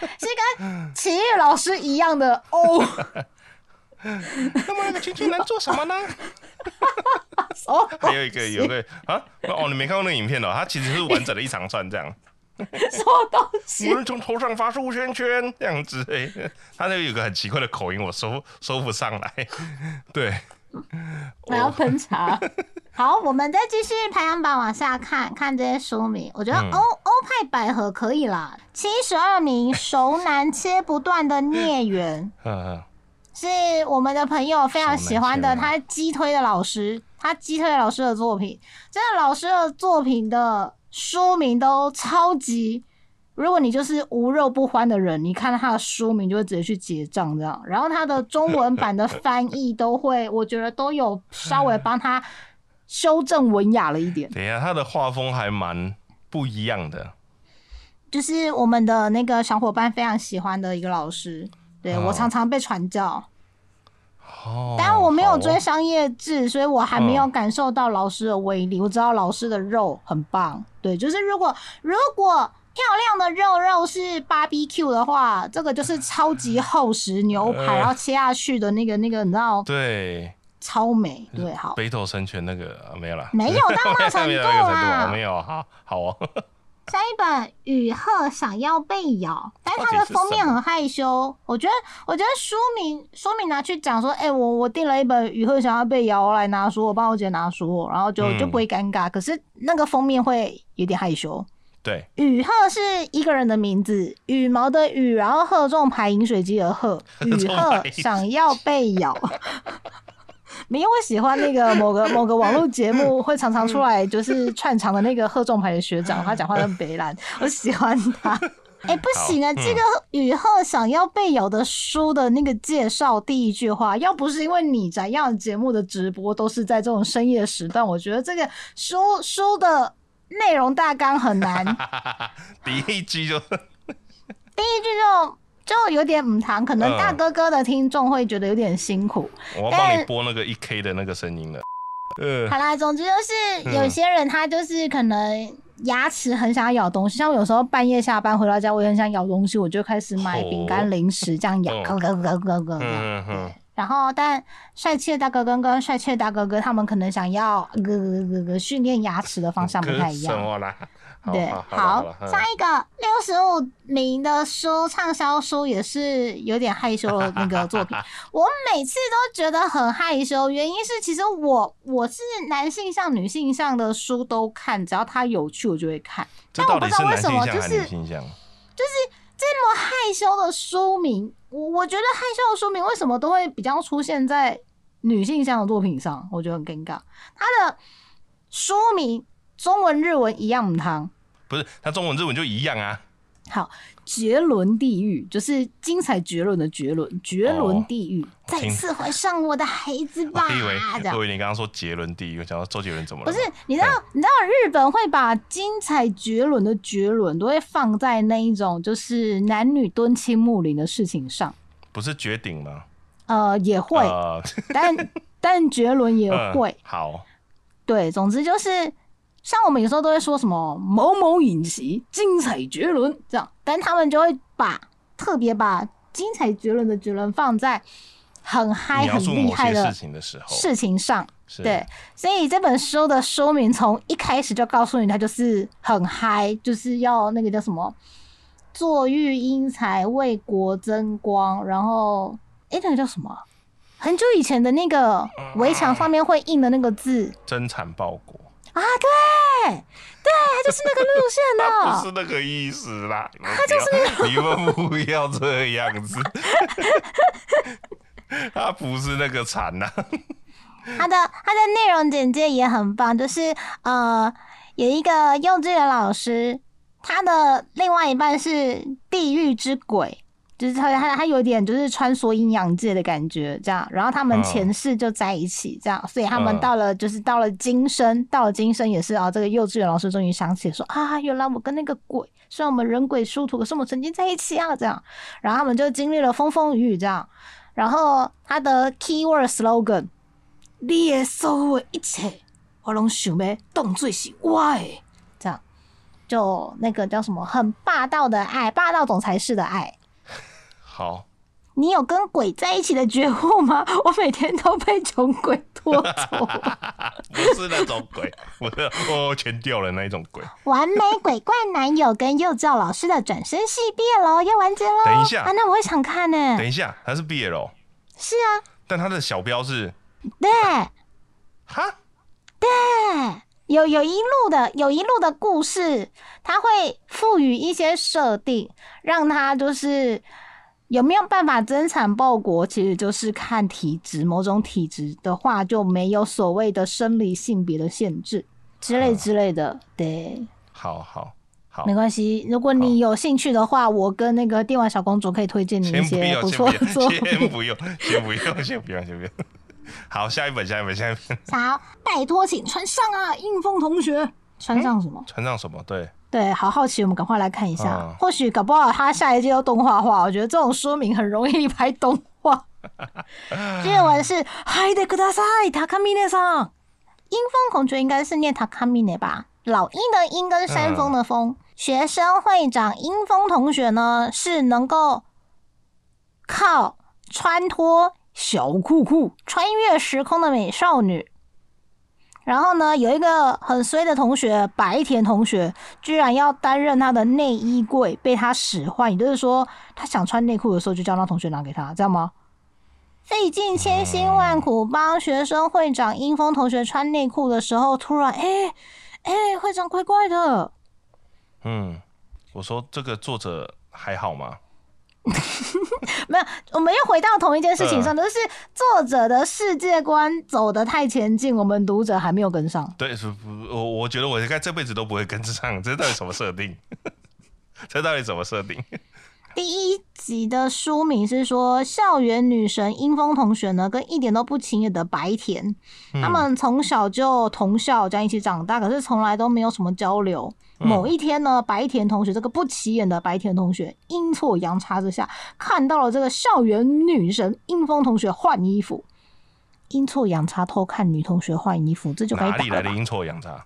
Speaker 2: 是跟奇遇老师一样的欧。
Speaker 1: 那么那个亲戚能做什么呢？
Speaker 2: 哦，
Speaker 1: 还有一个有个啊，哦，你没看过那个影片哦，它其实是完整的一长串这样。
Speaker 2: 什么东西？
Speaker 1: 无人从头上发出圈圈这样子，哎，他那个有个很奇怪的口音，我收收不上来。对，
Speaker 2: 我要喷茶。好，我们再继续排行榜往下看看这些书名。我觉得欧欧派百合可以啦，七十二名熟男切不断的孽缘，是我们的朋友非常喜欢的，他击推的老师，他击推老师的作品，真的老师的作品的。书名都超级，如果你就是无肉不欢的人，你看到他的书名就会直接去结账这样。然后他的中文版的翻译都会，我觉得都有稍微帮他修正文雅了一点。
Speaker 1: 等一下，他的画风还蛮不一样的，
Speaker 2: 就是我们的那个小伙伴非常喜欢的一个老师，对我常常被传教。但我没有追商业制，所以我还没有感受到老师的威力。我知道老师的肉很棒，对，就是如果如果漂亮的肉肉是 B B Q 的话，这个就是超级厚实牛排，然后切下去的那个那个，你知道？
Speaker 1: 对，
Speaker 2: 超美，对，好。
Speaker 1: 北斗神拳那个没有了，
Speaker 2: 没有到 那程度啊，
Speaker 1: 没有，好好哦。
Speaker 2: 下一本雨鹤想要被咬，但它的封面很害羞。我觉得，我觉得书名书名拿去讲说，哎，我我订了一本雨鹤想要被咬，我来拿书，我帮我姐拿书，然后就就不会尴尬。可是那个封面会有点害羞。
Speaker 1: 对，
Speaker 2: 雨鹤是一个人的名字，羽毛的羽，然后鹤这种排饮水机的鹤，雨鹤想要被咬。因为我喜欢那个某个 某个网络节目，会常常出来就是串场的那个贺仲牌的学长，他讲话很北兰，我喜欢他。哎，不行啊，这个雨鹤想要被咬的书的那个介绍第一句话，要不是因为你怎样节目的直播都是在这种深夜时段，我觉得这个书书的内容大纲很难。
Speaker 1: 第一句就，
Speaker 2: 第一句就。就有点唔糖，可能大哥哥的听众会觉得有点辛苦。
Speaker 1: 我要帮你播那个一 K 的那个声音了。
Speaker 2: 呃，好啦，总之就是有些人他就是可能牙齿很想要咬东西，像我有时候半夜下班回到家，我也很想咬东西，我就开始买饼干零食这样咬，咯咯咯咯咯咯。然后，但帅气的大哥哥跟帅气的大哥哥，他们可能想要咯咯咯咯训练牙齿的方向不太一样。对，好，下一个六十五名的书畅销书也是有点害羞的那个作品。我每次都觉得很害羞，原因是其实我我是男性向、女性向的书都看，只要它有趣我就会看。但我不知道为什么，就是就是这么害羞的书名，我我觉得害羞的书名为什么都会比较出现在女性向的作品上，我觉得很尴尬。它的书名。中文、日文一样汤，
Speaker 1: 不是，它中文、日文就一样啊。
Speaker 2: 好，绝伦地狱就是精彩绝伦的绝伦，绝伦地狱再次怀上我的孩子吧。
Speaker 1: 我 以为，我以为你刚刚说杰伦地狱，想到周杰伦怎么了？
Speaker 2: 不是，你知道，你知道日本会把精彩绝伦的绝伦都会放在那一种就是男女敦亲睦邻的事情上，
Speaker 1: 不是绝顶吗？
Speaker 2: 呃，也会，但但绝伦也会。
Speaker 1: 好，
Speaker 2: 对，总之就是。像我们有时候都会说什么某某影集精彩绝伦这样，但他们就会把特别把精彩绝伦的绝伦放在很嗨很厉害的
Speaker 1: 事情的时候。
Speaker 2: 事情上，对，所以这本书的说明从一开始就告诉你，它就是很嗨，就是要那个叫什么坐育英才为国争光，然后哎那个叫什么？很久以前的那个围墙上面会印的那个字，
Speaker 1: 真惨报国。
Speaker 2: 啊，对，对，他就是那个路线
Speaker 1: 的，不是那个意思啦。
Speaker 2: 他就是
Speaker 1: 你们不要这样子，他不是那个惨呐。
Speaker 2: 他的他的内容简介也很棒，就是呃，有一个幼稚园老师，他的另外一半是地狱之鬼。就是他他他有点就是穿梭阴阳界的感觉，这样，然后他们前世就在一起，这样，所以他们到了就是到了今生，到了今生也是啊。这个幼稚园老师终于想起说啊，原来我跟那个鬼，虽然我们人鬼殊途，可是我们曾经在一起啊，这样。然后他们就经历了风风雨雨，这样。然后他的 keyword slogan，你的所有一切，我拢想要当做是我的，这样，就那个叫什么，很霸道的爱，霸道总裁式的爱。
Speaker 1: 好，
Speaker 2: 你有跟鬼在一起的觉悟吗？我每天都被穷鬼拖走。
Speaker 1: 不是那种鬼，我是我全掉了那一种鬼。
Speaker 2: 完美鬼怪男友跟幼教老师的转身戏毕业喽，要完结喽。
Speaker 1: 等一下
Speaker 2: 啊，那我会想看呢。
Speaker 1: 等一下，他是毕业喽？
Speaker 2: 是啊，
Speaker 1: 但他的小标是
Speaker 2: 对，
Speaker 1: 哈，
Speaker 2: 对，有有一路的有一路的故事，他会赋予一些设定，让他就是有没有办法增产报国，其实就是看体质。某种体质的话，就没有所谓的生理性别的限制之类之类的。对，
Speaker 1: 好好好，
Speaker 2: 没关系。如果你有兴趣的话，我跟那个电玩小公主可以推荐你一些，不错的作
Speaker 1: 先。不用，先不用，先不用，先不用。好，下一本，下一本，下一本，
Speaker 2: 好，拜托，请穿上啊，应峰同学。穿上什么？
Speaker 1: 穿上什么？对，
Speaker 2: 对，好好奇，我们赶快来看一下。
Speaker 1: 嗯
Speaker 2: 或许搞不好他下一季又动画化，我觉得这种说明很容易拍动画。日文是“嗨的ください，塔卡米内さん”。鹰峰同学应该是念塔卡米内吧？老鹰的鹰跟山峰的峰。学生会长鹰峰同学呢，是能够靠穿脱小裤裤穿越时空的美少女。 然后呢，有一个很衰的同学白田同学，居然要担任他的内衣柜，被他使唤，也就是说，他想穿内裤的时候，就叫那同学拿给他，这样吗？费尽千辛万苦帮学生会长英峰同学穿内裤的时候，突然，哎、哎、会长怪怪的，
Speaker 1: 嗯，我说这个作者还好吗？
Speaker 2: 没有，我们又回到同一件事情上，就是作者的世界观走得太前进，我们读者还没有跟上。
Speaker 1: 对，是不，我我觉得我应该这辈子都不会跟上，这到底什么设定？这到底怎么设定？
Speaker 2: 第一集的书名是说，校园女神英风同学呢，跟一点都不起眼的白田，他们从小就同校这样一起长大，可是从来都没有什么交流。某一天呢，白田同学这个不起眼的白田同学，阴错阳差之下看到了这个校园女神英峰同学换衣服，阴错阳差偷看女同学换衣服，这就
Speaker 1: 哪里来的？阴错阳差？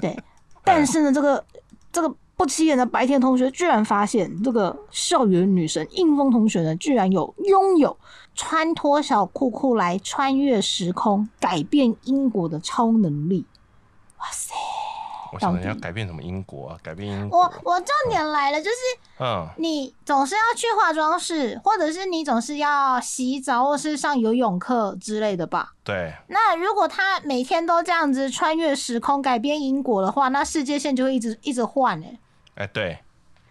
Speaker 2: 对，但是呢，这个这个不起眼的白田同学居然发现，这个校园女神应峰同学呢，居然有拥有穿脱小裤裤来穿越时空、改变因果的超能力。哇塞！
Speaker 1: 我想
Speaker 2: 到底
Speaker 1: 要改变什么因果啊？改变因
Speaker 2: 我
Speaker 1: 果？
Speaker 2: 我重点来了，就是
Speaker 1: 嗯，
Speaker 2: 你总是要去化妆室，或者是你总是要洗澡，或是上游泳课之类的吧？
Speaker 1: 对，
Speaker 2: 那如果他每天都这样子穿越时空、改变因果的话，那世界线就会一直一直换哎、
Speaker 1: 哎，对，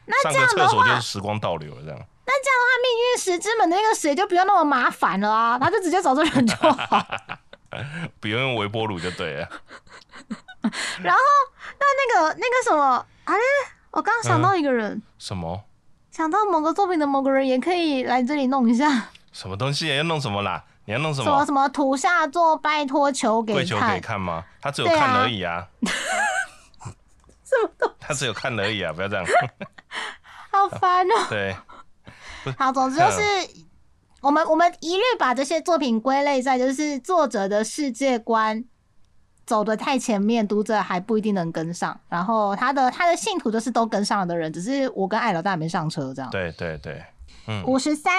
Speaker 2: 那这样的话，
Speaker 1: 所就是时光倒流了，这样。
Speaker 2: 那这样的话，命运石之门的那个谁就不用那么麻烦了啊，他就直接找这人就好。
Speaker 1: 不用用微波炉就对了。
Speaker 2: 然后，那那个那个什么，我刚想到一个人，
Speaker 1: 什么
Speaker 2: 想到某个作品的某个人也可以来这里弄一下，
Speaker 1: 什么东西要弄什么啦？你要弄什么？
Speaker 2: 什么什么图下做拜托求给
Speaker 1: 跪求可以
Speaker 2: 看，
Speaker 1: 吗？他只有看而已啊。
Speaker 2: 什么
Speaker 1: 他只有看而已啊！不要这样。
Speaker 2: 好烦哦、
Speaker 1: 对，
Speaker 2: 好，总之就是我们我们一律把这些作品归类在就是作者的世界观走的太前面，读者还不一定能跟上。然后他的他的信徒就是都跟上了的人，只是我跟艾老大没上车这样。
Speaker 1: 对对对，嗯，
Speaker 2: 五十三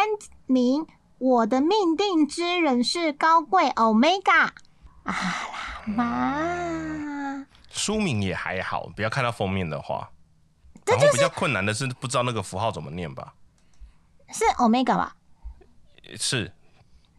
Speaker 2: 名，我的命定之人是高贵 Omega 啊啦妈，
Speaker 1: 书名也还好，不要看到封面的话。然后比较困难的是不知道那个符号怎么念吧？
Speaker 2: 是 Omega 吧？
Speaker 1: 是，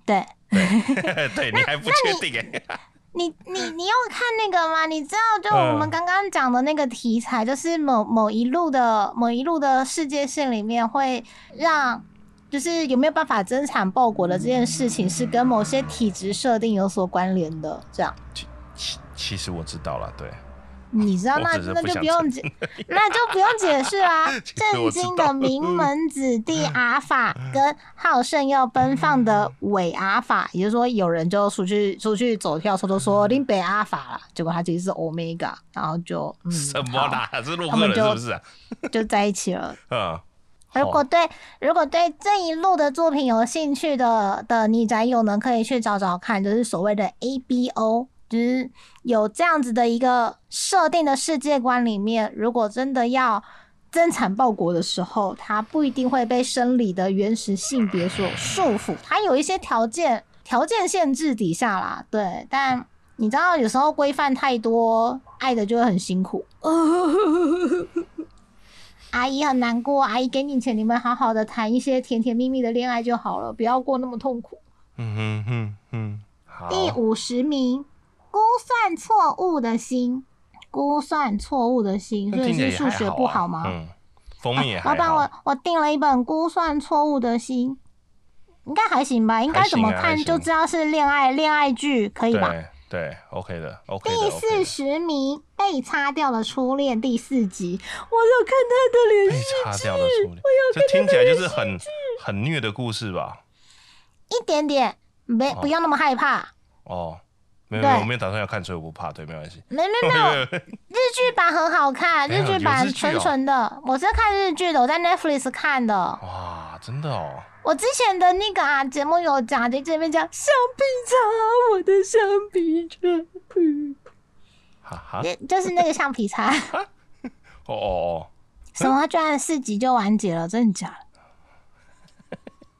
Speaker 2: 对。
Speaker 1: 对 你还不确定哎。
Speaker 2: 你你你有看那个吗？你知道就我们
Speaker 1: 嗯
Speaker 2: 刚刚讲的那个题材，就是某某一路的某一路的世界线里面会让，就是有没有办法增产报国的这件事情，是跟某些体质设定有所关联的。这样
Speaker 1: 其其实我知道了，对，
Speaker 2: 你知道那那就
Speaker 1: 不
Speaker 2: 用解，那就不用解释 啦、震惊的名门子弟 阿法跟好胜又奔放的伪阿法，也就是说有人就出去出去走跳偷偷说林北阿法了，结果他其实是 Omega，然后就嗯
Speaker 1: 什么啦？是洛克
Speaker 2: 他们就
Speaker 1: 人是不是啊？
Speaker 2: 好就在一起了。
Speaker 1: 嗯，
Speaker 2: 如果对如果对这一路的作品有兴趣的的你宅友呢，可以去找找看，就是所谓的 ABO，就是有这样子的一个设定的世界观里面，如果真的要增产报国的时候，他不一定会被生理的原始性别所束缚，他有一些条件条件限制底下啦，对。但你知道，有时候规范太多，爱的就会很辛苦。阿姨很难过，阿姨给你钱，你们好好的谈一些甜甜蜜蜜的恋爱就好了，不要过那么痛苦。嗯哼哼哼，第五十名，估算错误的心。估算错误的心，所以是数学不好吗？
Speaker 1: 嗯，封面
Speaker 2: 老板，我我订了一本《估算错误的心》，应该还行吧？应该怎么看就知道是恋爱恋爱剧，可以吧？
Speaker 1: 对，OK 的，OK
Speaker 2: 第四十名被擦掉的初恋第四集，我有看他的脸，
Speaker 1: 被擦掉的初恋，这听起来就是很很虐的故事吧？
Speaker 2: 一点点，没不要那么害怕哦。
Speaker 1: 没有，我没有打算要看，所以我不怕。对，没关系。
Speaker 2: 没没没有，日剧版很好看，日剧版纯纯的。我是看日剧的，我在 Netflix 看的。
Speaker 1: 哇，真的哦！
Speaker 2: 我之前的那个啊节目有讲，在这边讲橡皮擦，我的橡皮擦。哈哈，就是那个橡皮擦。哦哦哦！什么？居然四集就完结了？真的假的？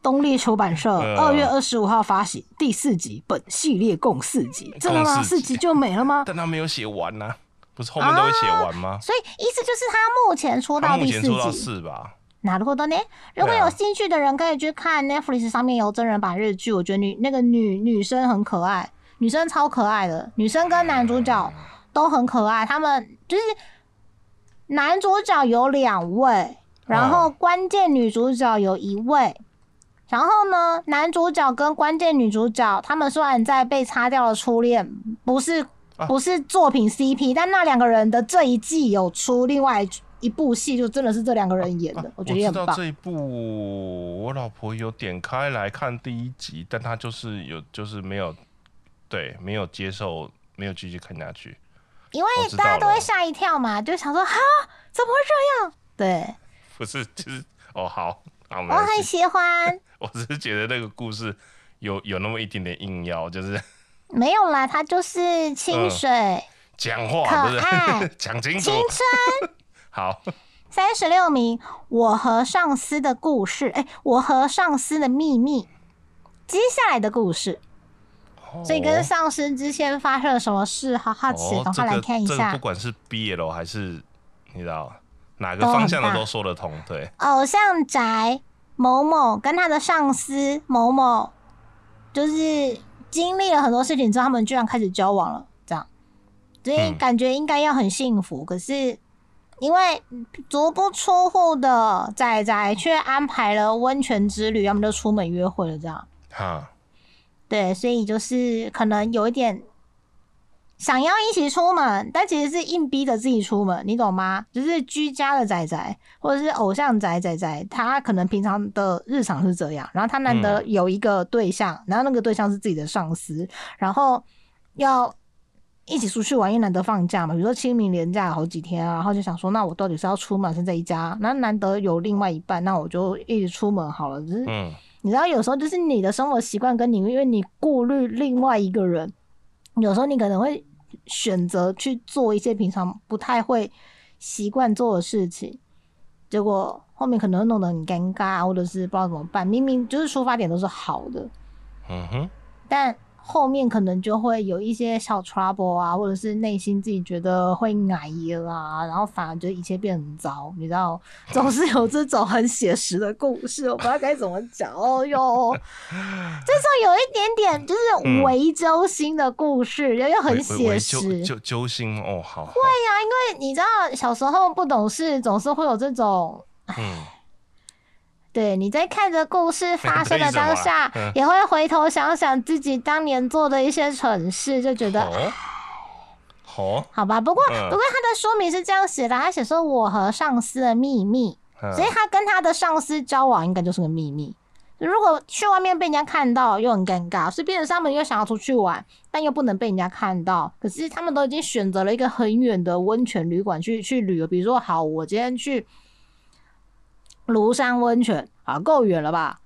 Speaker 2: 东立出版社二月二十五号发行第四集，本系列共四集，真的吗？四集就没了吗？
Speaker 1: 但他没有写完呢，不是后面都会写完吗？
Speaker 2: 所以意思就是他目前出到第四集
Speaker 1: 是吧？
Speaker 2: 哪路多呢？如果有兴趣的人可以去看 Netflix 上面有真人版日剧，我觉得女那个女女生很可爱，女生超可爱的，女生跟男主角都很可爱，他们就是男主角有两位，然后关键女主角有一位。然后呢，男主角跟关键女主角，他们虽然在被擦掉了初恋，不是不是作品 CP，但那两个人的这一季有出另外一部戏，就真的是这两个人演的，我觉得很棒。
Speaker 1: 这一部我老婆有点开来看第一集，但她就是有就是没有对没有接受，没有继续看下去，
Speaker 2: 因为大家都会吓一跳嘛，就想说哈怎么会这样？对，
Speaker 1: 不是就是哦好。
Speaker 2: 我很喜欢。
Speaker 1: 我只是觉得那个故事有有那么一点点硬要，就是
Speaker 2: 没有啦，它就是清水
Speaker 1: 讲话，
Speaker 2: 可爱
Speaker 1: 讲清楚，
Speaker 2: 青春
Speaker 1: 好。
Speaker 2: 三十六名，我和上司的故事，哎，我和上司的秘密，接下来的故事，所以跟上司之前发生了什么事？好好奇，等会来看一下。
Speaker 1: 不管是 BL 还是你知道。哪个方向的都说得通，对。
Speaker 2: 偶像宅某某跟他的上司某某，就是经历了很多事情之后，他们居然开始交往了，这样，所以感觉应该要很幸福。可是因为足不出户的仔仔却安排了温泉之旅，要么就出门约会了，这样。哈，对，所以就是可能有一点。想要一起出门，但其实是硬逼着自己出门，你懂吗？就是居家的仔仔，或者是偶像仔仔仔，他可能平常的日常是这样，然后他难得有一个对象，然后那个对象是自己的上司，然后要一起出去玩，因为难得放假嘛，比如说清明连假好几天啊，然后就想说，那我到底是要出门，是在一家，那难得有另外一半，那我就一直出门好了。只是，你知道，有时候就是你的生活习惯跟你，因为你顾虑另外一个人，有时候你可能会。选择去做一些平常不太会习惯做的事情，结果后面可能会弄得很尴尬，或者是不知道怎么办。明明就是出发点都是好的，嗯哼，但。后面可能就会有一些小 trouble 啊，或者是内心自己觉得会矮了啊，然后反而觉得一切变很糟，你知道，总是有这种很写实的故事，我不知道该怎么讲 哦哟。这种有一点点就是围揪心的故事，又又很写实，
Speaker 1: 揪揪心哦，好。会
Speaker 2: 呀，因为你知道小时候不懂事，总是会有这种，嗯。对，你在看着故事发生的当下，也会回头想想自己当年做的一些蠢事，就觉得，好，好吧。不过，不过他的说明是这样写的，他写说我和上司的秘密，所以他跟他的上司交往应该就是个秘密。如果去外面被人家看到，又很尴尬，所以变成他们又想要出去玩，但又不能被人家看到。可是他们都已经选择了一个很远的温泉旅馆去去旅游，比如说，好，我今天去。庐山温泉啊，够远了吧？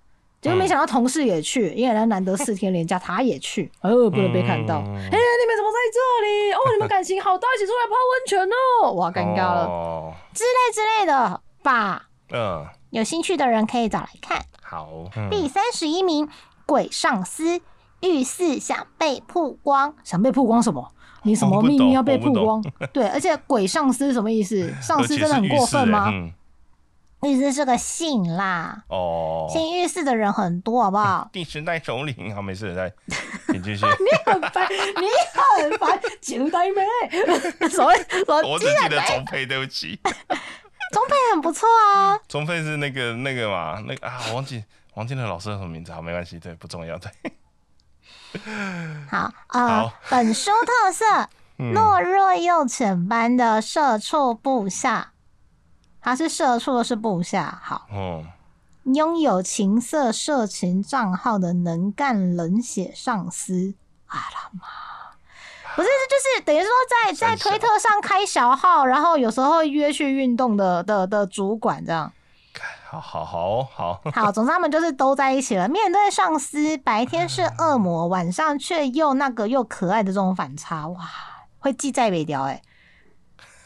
Speaker 2: 结果没想到同事也去，因为人难得四天连假，他也去，哦，不能被看到。哎，你们怎么在这里？哦，你们感情好到一起出来泡温泉哦，哇，尴尬了，哦之类之类的。吧？
Speaker 1: 嗯，
Speaker 2: 有兴趣的人可以找来看。
Speaker 1: 好。
Speaker 2: 第三十一名，鬼上司遇事想被曝光，想被曝光什么？你什么秘密要被曝光？对，而且鬼上司什么意思？上司真的很过分吗？律师是个姓啦，哦，姓御史的人很多，好不好？
Speaker 1: 第十代首领，好，没事，再请 继续。
Speaker 2: 你很烦，你很烦，九代妹，所以，
Speaker 1: 我只记得钟佩，对不起。
Speaker 2: 钟佩很不错啊。
Speaker 1: 钟佩是那个那个嘛，那个啊，我忘记王金的老师叫什么名字？好，没关系，对，不重要，对。
Speaker 2: 好，呃，本书特色：懦弱又浅班的社畜部下。他是社畜，是部下。好，嗯，拥有情色色情账号的能干冷血上司。啊啦妈，不是，就是等于说在在推特上开小号，然后有时候约去运动的的的主管这样。
Speaker 1: 好好好好
Speaker 2: 好，总之他们就是都在一起了。面对上司，白天是恶魔，晚上却又那个又可爱的这种反差，哇，会记在北调哎。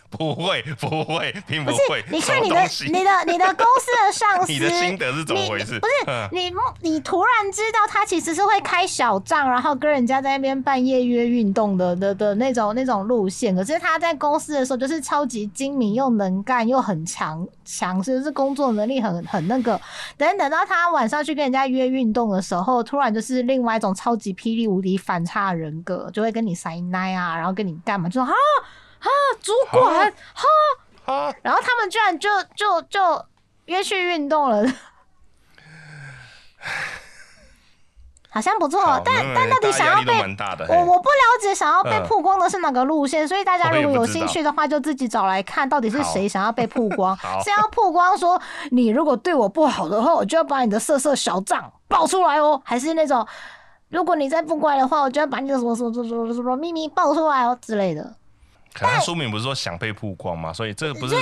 Speaker 1: 不会，不会，并不会。
Speaker 2: 你看你的、你的、你的公司的 上司，
Speaker 1: 你的心得是怎么回事？
Speaker 2: 不是你，你突然知道他其实是会开小账，然后跟人家在那边半夜约运动的的的那种那种路线。可是他在公司的时候就是超级精明，又能干，又很强强势，是工作能力很很那个。等等到他晚上去跟人家约运动的时候，突然就是另外一种超级霹雳无敌反差人格，就会跟你塞奶啊，然后跟你干嘛，就说啊。啊，主管，哈，哈，然后他们居然就就就约去运动了，好像不错，但但到底想要被我我不了解想要被曝光的是哪个路线，所以大家如果有兴趣的话，就自己找来看到底是谁想要被曝光，是要曝光说你如果对我不好的话，我就要把你的色色小账爆出来哦，还是那种如果你再不乖的话，我就要把你的什么什么什么什么秘密爆出来哦之类的。
Speaker 1: 可能书名不是说想被曝光吗？所以这个不是，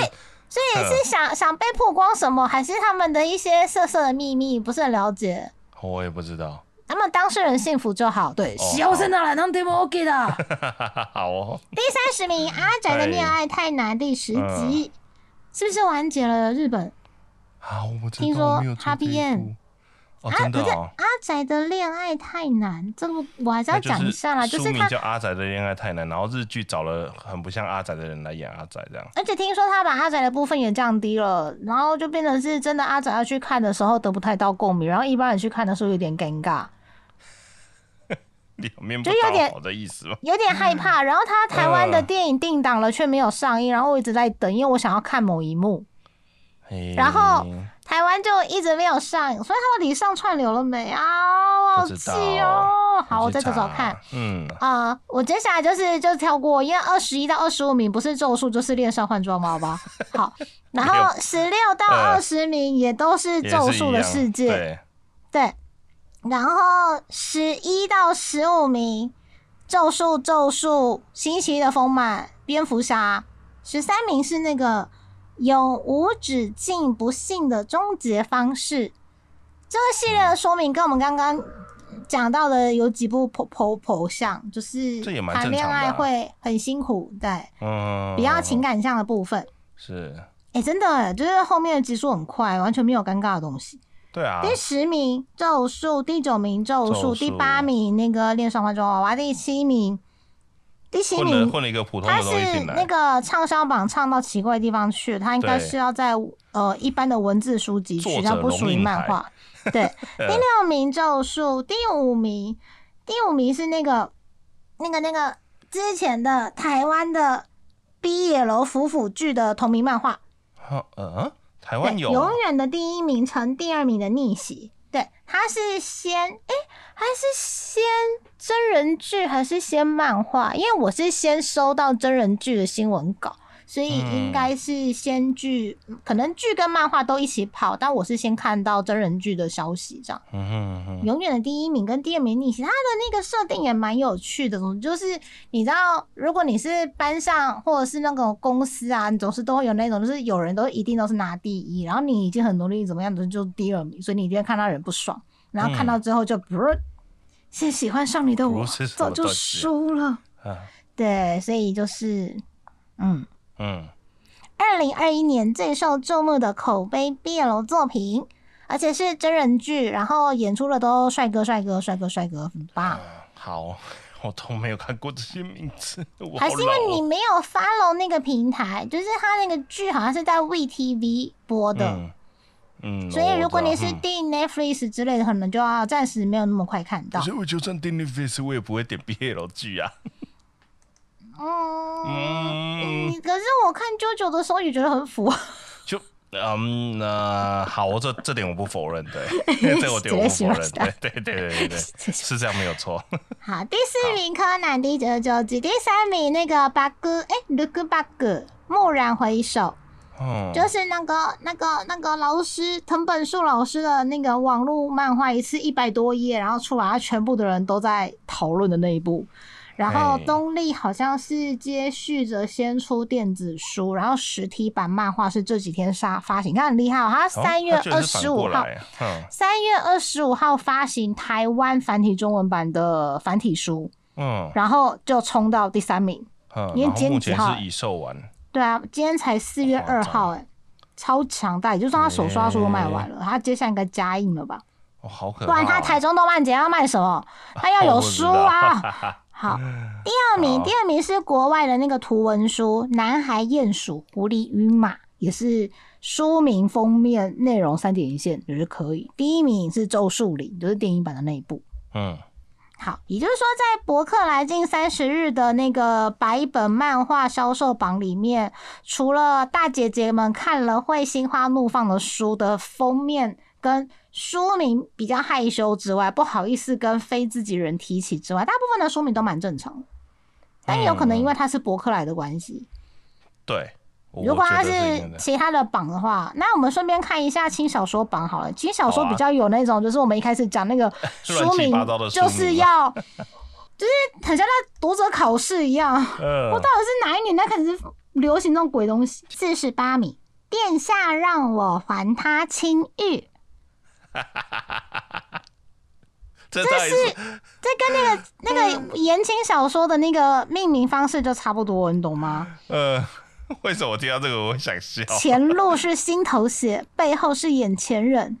Speaker 2: 所以是想想被曝光什么，还是他们的一些色色的秘密？不是很了解。
Speaker 1: 我也不知道。
Speaker 2: 他们当事人幸福就好。对，小声的来当 demo OK 的。
Speaker 1: 好哦。
Speaker 2: 第三十名，阿宅的恋爱太难，第十集是不是完结了？日本。
Speaker 1: 好，我
Speaker 2: 听说 Happy End。
Speaker 1: 啊，不是阿
Speaker 2: 宅的恋爱太难，这个我还是要讲一下啦。就是
Speaker 1: 他叫阿宅的恋爱太难，然后日剧找了很不像阿宅的人来演阿宅这样。
Speaker 2: 而且听说他把阿宅的部分也降低了，然后就变成是真的阿宅要去看的时候得不太到共鸣，然后一般人去看的时候有点尴尬。
Speaker 1: 两面就有点的意思吗？
Speaker 2: 有点害怕。然后他 台湾的电影定档了却没有上映，然后我一直在等，因为我想要看某一幕。然后。台湾就一直没有上，所以他们底上串流了没啊？好气哦！好，我再找找看。嗯啊，我接下来就是就跳过，因为二十一到二十五名不是咒术就是恋上换装吗？好吧。好，然后十六到二十名也都是咒术的世界，对。然后十一到十五名咒术咒术新奇的丰满蝙蝠侠，十三名是那个。永无止境不幸的终结方式，这个系列的说明跟我们刚刚讲到的有几部颇颇颇像，就是谈恋爱会很辛苦，对，嗯，比较情感上的部分。
Speaker 1: 是，
Speaker 2: 哎，真的，就是后面的集数很快，完全没有尴尬的东西。
Speaker 1: 对啊，
Speaker 2: 第十名咒术，第九名咒术，第八名那个恋上花妆娃娃，第七名。第七名，
Speaker 1: 混了一个普通的他
Speaker 2: 是那个畅销榜唱到奇怪的地方去，他应该是要在呃一般的文字书籍去，他不属于漫画。对，第六名咒术，第五名，第五名是那个那个那个之前的台湾的 B 野楼夫妇剧的同名漫画。
Speaker 1: 嗯，台湾有
Speaker 2: 永远的第一名成第二名的逆袭。他是先哎，还是先真人剧，还是先漫画？因为我是先收到真人剧的新闻稿。所以应该是先剧，可能剧跟漫画都一起跑，但我是先看到真人剧的消息，这样。永远的第一名跟第二名逆袭，他的那个设定也蛮有趣的，就是你知道，如果你是班上或者是那个公司啊，你总是都会有那种，就是有人都一定都是拿第一，然后你已经很努力怎么样的就第二名，所以你一定会看到人不爽，然后看到之后就不是先喜欢上你的我早就输了。对，所以就是嗯。嗯，二零二一年最受注目的口碑 BL 作品，而且是真人剧，然后演出的都帅哥帅哥帅哥帅哥，很棒。
Speaker 1: 好，我都没有看过这些名字，
Speaker 2: 还是因为你没有 follow 那个平台，就是他那个剧好像是在 VTV 播的。
Speaker 1: 嗯，
Speaker 2: 所以如果你是订 Netflix 之类的，可能就要暂时没有那么快看到。
Speaker 1: 可是我就算订 Netflix，我也不会点 BL 剧啊。
Speaker 2: 嗯，可是我看九九的时候也觉得很腐。
Speaker 1: 就嗯，那好，这这点我不否认，对，这我点我不否认，对对对对对对，是这样没有错。
Speaker 2: 好，第四名柯南第九九集，第三名那个八哥，哎，look 八哥，蓦然回首。就是那个、那个、那个老师藤本树老师的那个网络漫画，一次一百多页，然后出来，全部的人都在讨论的那一部。然后东立好像是接续着先出电子书，然后实体版漫画是这几天发发行，他很厉害哦，他三月二十五号，三月二十五号发行台湾繁体中文版的繁体书，嗯，然后就冲到第三名，
Speaker 1: 嗯，因为目前是已售完。
Speaker 2: 对啊，今天才四月二号，哎，超强大，也就算他手刷书都卖完了，他接下来应该加印了吧？
Speaker 1: 哦，好可
Speaker 2: 不然他台中动漫节要卖什么？他要有书啊！好，第二名，第二名是国外的那个图文书《男孩、鼹鼠、狐狸与马》，也是书名、封面、内容三点一线，也是可以。第一名是《咒术林》，就是电影版的那一部。嗯。好，也就是说，在博客来近三十日的那个白本漫画销售榜里面，除了大姐姐们看了会心花怒放的书的封面跟书名比较害羞之外，不好意思跟非自己人提起之外，大部分的书名都蛮正常的。但有可能因为他是博客来的关系，
Speaker 1: 对。
Speaker 2: 如果他是其他的榜的话，那我们顺便看一下轻小说榜好了。轻小说比较有那种，就是我们一开始讲那个 书名，就是要，就是很像在读者考试一样。我到底是哪一年那开始流行这种鬼东西？四十八米，殿下让我还他清玉。
Speaker 1: 这
Speaker 2: 是这跟那个那个言情小说的那个命名方式就差不多，你懂吗？呃。
Speaker 1: 为什么我听到这个我会想笑？
Speaker 2: 前路是心头血，背后是眼前人。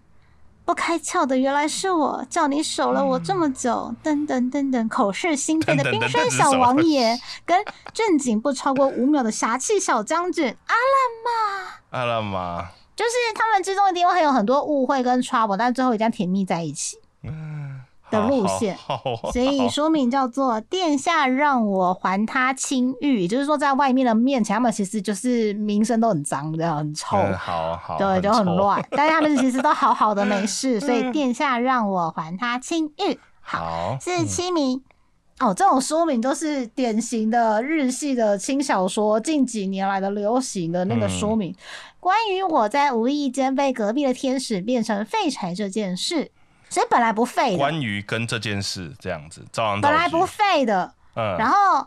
Speaker 2: 不开窍的原来是我，叫你守了我这么久。噔噔噔噔，口是心非的冰山小王爷，跟正经不超过五秒的侠气小将军阿拉玛。
Speaker 1: 阿拉玛，
Speaker 2: 就是他们之中一定会有很多误会跟 trouble，但最后一定要甜蜜在一起。的路线，所以书名叫做《殿下让我还他清誉》，就是说，在外面的面前，他们其实就是名声都很脏，这样很臭，
Speaker 1: 好好，
Speaker 2: 对，就很乱。但是他们其实都好好的，没事。所以殿下让我还他清誉，好，是七名。哦，这种书名都是典型的日系的轻小说，近几年来的流行的那个书名。关于我在无意间被隔壁的天使变成废柴这件事。所以本来不废的，
Speaker 1: 关于跟这件事这样子，照样
Speaker 2: 本来不废的，嗯，然后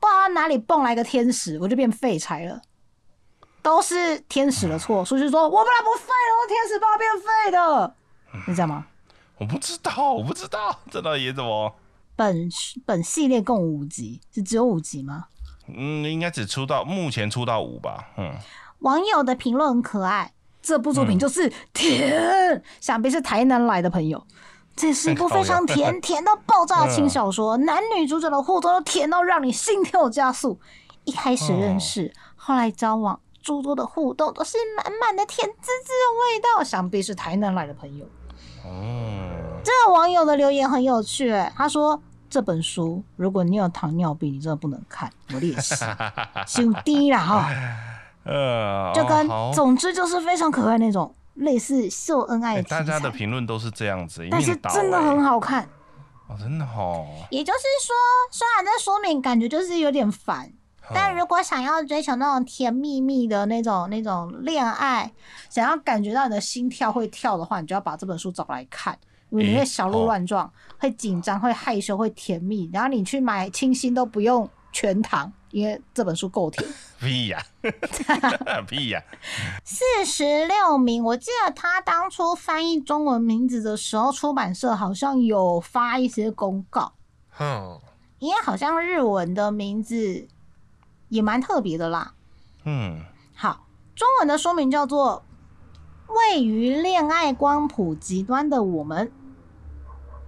Speaker 2: 不知道哪里蹦来个天使，我就变废柴了，都是天使的错。所以就说我本来不废的，天使把我变废的，你知道吗？
Speaker 1: 我不知道，我不知道，这到底怎么？
Speaker 2: 本本系列共五集，是只有五集吗？
Speaker 1: 嗯，应该只出到目前出到五吧。嗯，
Speaker 2: 网友的评论很可爱。这部作品就是甜，想必是台南来的朋友。这是一部 非常甜，甜到爆炸的轻小说，男女主角的互动都甜到让你心跳加速。一开始认识，后来交往，诸多的互动都是满满的甜滋滋的味道。想必是台南来的朋友。哦，这个网友的留言很有趣，他说这本书如果你有糖尿病，你真的不能看，我练习，修低了哈。呃，就跟总之就是非常可爱那种，类似秀恩爱。
Speaker 1: 大家的评论都是这样子，
Speaker 2: 但是真的很好看
Speaker 1: 哦，真的哦。
Speaker 2: 也就是说，虽然这说明感觉就是有点烦，但如果想要追求那种甜蜜蜜的那种那种恋爱，想要感觉到你的心跳会跳的话，你就要把这本书找来看，因为你会小鹿乱撞，会紧张，会害羞，会甜蜜。然后你去买清新都不用全糖。因为这本书够甜，
Speaker 1: 屁呀，屁呀！
Speaker 2: 四十六名，我记得他当初翻译中文名字的时候，出版社好像有发一些公告。嗯，因为好像日文的名字也蛮特别的啦。嗯，好，中文的说明叫做“位于恋爱光谱极端的我们”。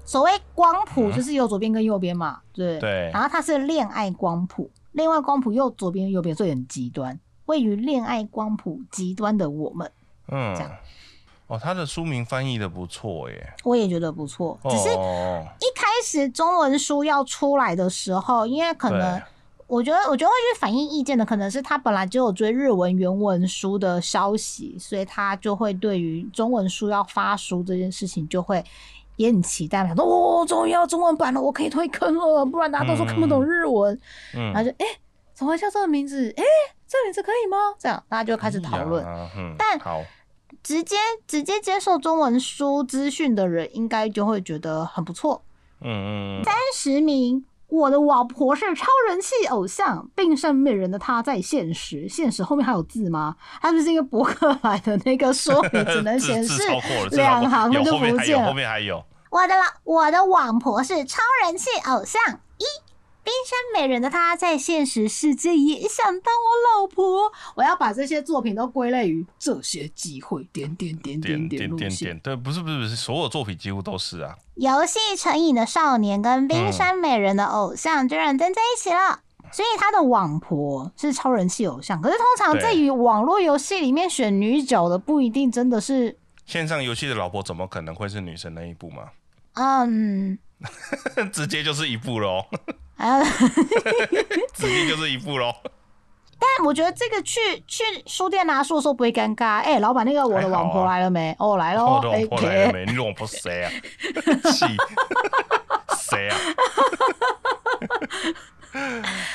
Speaker 2: 所谓光谱就是有左边跟右边嘛，对
Speaker 1: 对。
Speaker 2: 然后它是恋爱光谱，恋爱光谱右左边右边，所以很极端。位于恋爱光谱极端的我们，嗯，这样。
Speaker 1: 哦，他的书名翻译的不错耶，
Speaker 2: 我也觉得不错。只是一开始中文书要出来的时候，因为可能我觉得，我觉得会去反映意见的，可能是他本来就有追日文原文书的消息，所以他就会对于中文书要发书这件事情就会。也很期待，想说哦，终于要中文版了，我可以退坑了，不然大家都说看不懂日文。嗯然后就哎，怎么会叫这个名字？哎，这个名字可以吗？这样大家就开始讨论。但，直接直接接受中文书资讯的人，应该就会觉得很不错。嗯嗯。三十名。我的老婆是超人气偶像，并胜美人的她在现实，现实后面还有字吗？他就是一个博客来的那个说明，只能显示 两行，那就不见了。
Speaker 1: 后面还有，
Speaker 2: 我的老我的网婆是超人气偶像一。冰山美人的她在现实世界也想当我老婆。我要把这些作品都归类于这些机会点点点点点点点。
Speaker 1: 对，不是不是不是，所有作品几乎都是啊。
Speaker 2: 游戏成瘾的少年跟冰山美人的偶像居然站在一起了，所以他的网婆是超人气偶像。可是通常在于网络游戏里面选女角的不一定真的是
Speaker 1: 线上游戏的老婆，怎么可能会是女神那一部吗？嗯，直接就是一部喽。啊，直接就是一部喽。
Speaker 2: 但我觉得这个去去书店拿书的时候不会尴尬。哎，老板，那个我的网婆来了没？哦，来了。
Speaker 1: 我的网婆来了没？你网婆谁啊？谁 啊？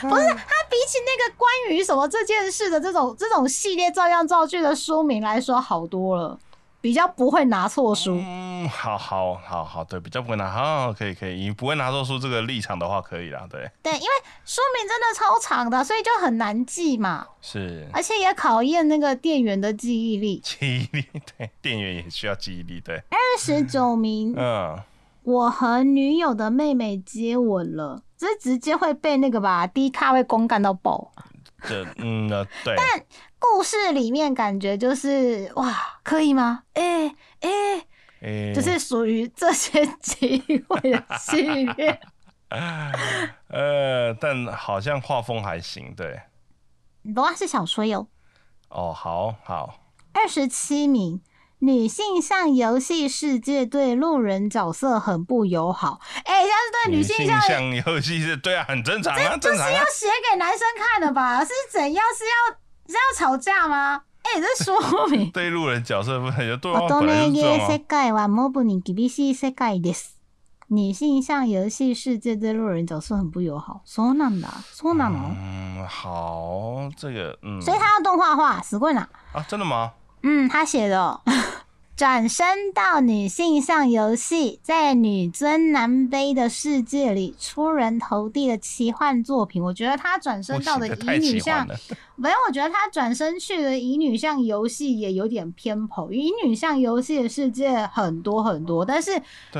Speaker 2: 不是，他比起那个关于什么这件事的这种这种系列照样造句的书名来说，好多了。比较不会拿错书，
Speaker 1: 嗯，好好好好，对，比较不会拿，好，可以可以，你不会拿错书这个立场的话，可以啦，对，
Speaker 2: 对，因为书名真的超长的，所以就很难记嘛，
Speaker 1: 是，
Speaker 2: 而且也考验那个店员的记忆力，
Speaker 1: 记忆力，对，店员也需要记忆力，对，
Speaker 2: 二十九名，嗯，我和女友的妹妹接吻了，这直接会被那个吧，低咖位公干到爆。
Speaker 1: 这嗯对，
Speaker 2: 但故事里面感觉就是哇，可以吗？哎哎哎，就是属于这些机会的系列。
Speaker 1: 呃，但好像画风还行，对。
Speaker 2: 罗拉是小说哟。
Speaker 1: 哦，好好。
Speaker 2: 二十七名。女性向游戏世界对路人角色很不友好，哎，这是对女性
Speaker 1: 向游戏是对啊，很正常啊，正常。
Speaker 2: 是要写给男生看的吧？是怎样？是要是要吵架吗？哎，这说明
Speaker 1: 对路人角色不很有对啊。
Speaker 2: 世界はモブに厳しい世界です。女性向游戏世界对路人角色很不友好，そうなんだ，そうなの？
Speaker 1: 嗯，好，这个嗯。
Speaker 2: 所以他要动画化，死鬼呢？
Speaker 1: 啊，真的吗？
Speaker 2: 嗯，他写的 转身到女性向游戏，在女尊男卑的世界里出人头地的奇幻作品。我觉得他转身到的乙女向，没有，我觉得他转身去的乙女向游戏也有点偏颇。乙女向游戏的世界很多很多，但是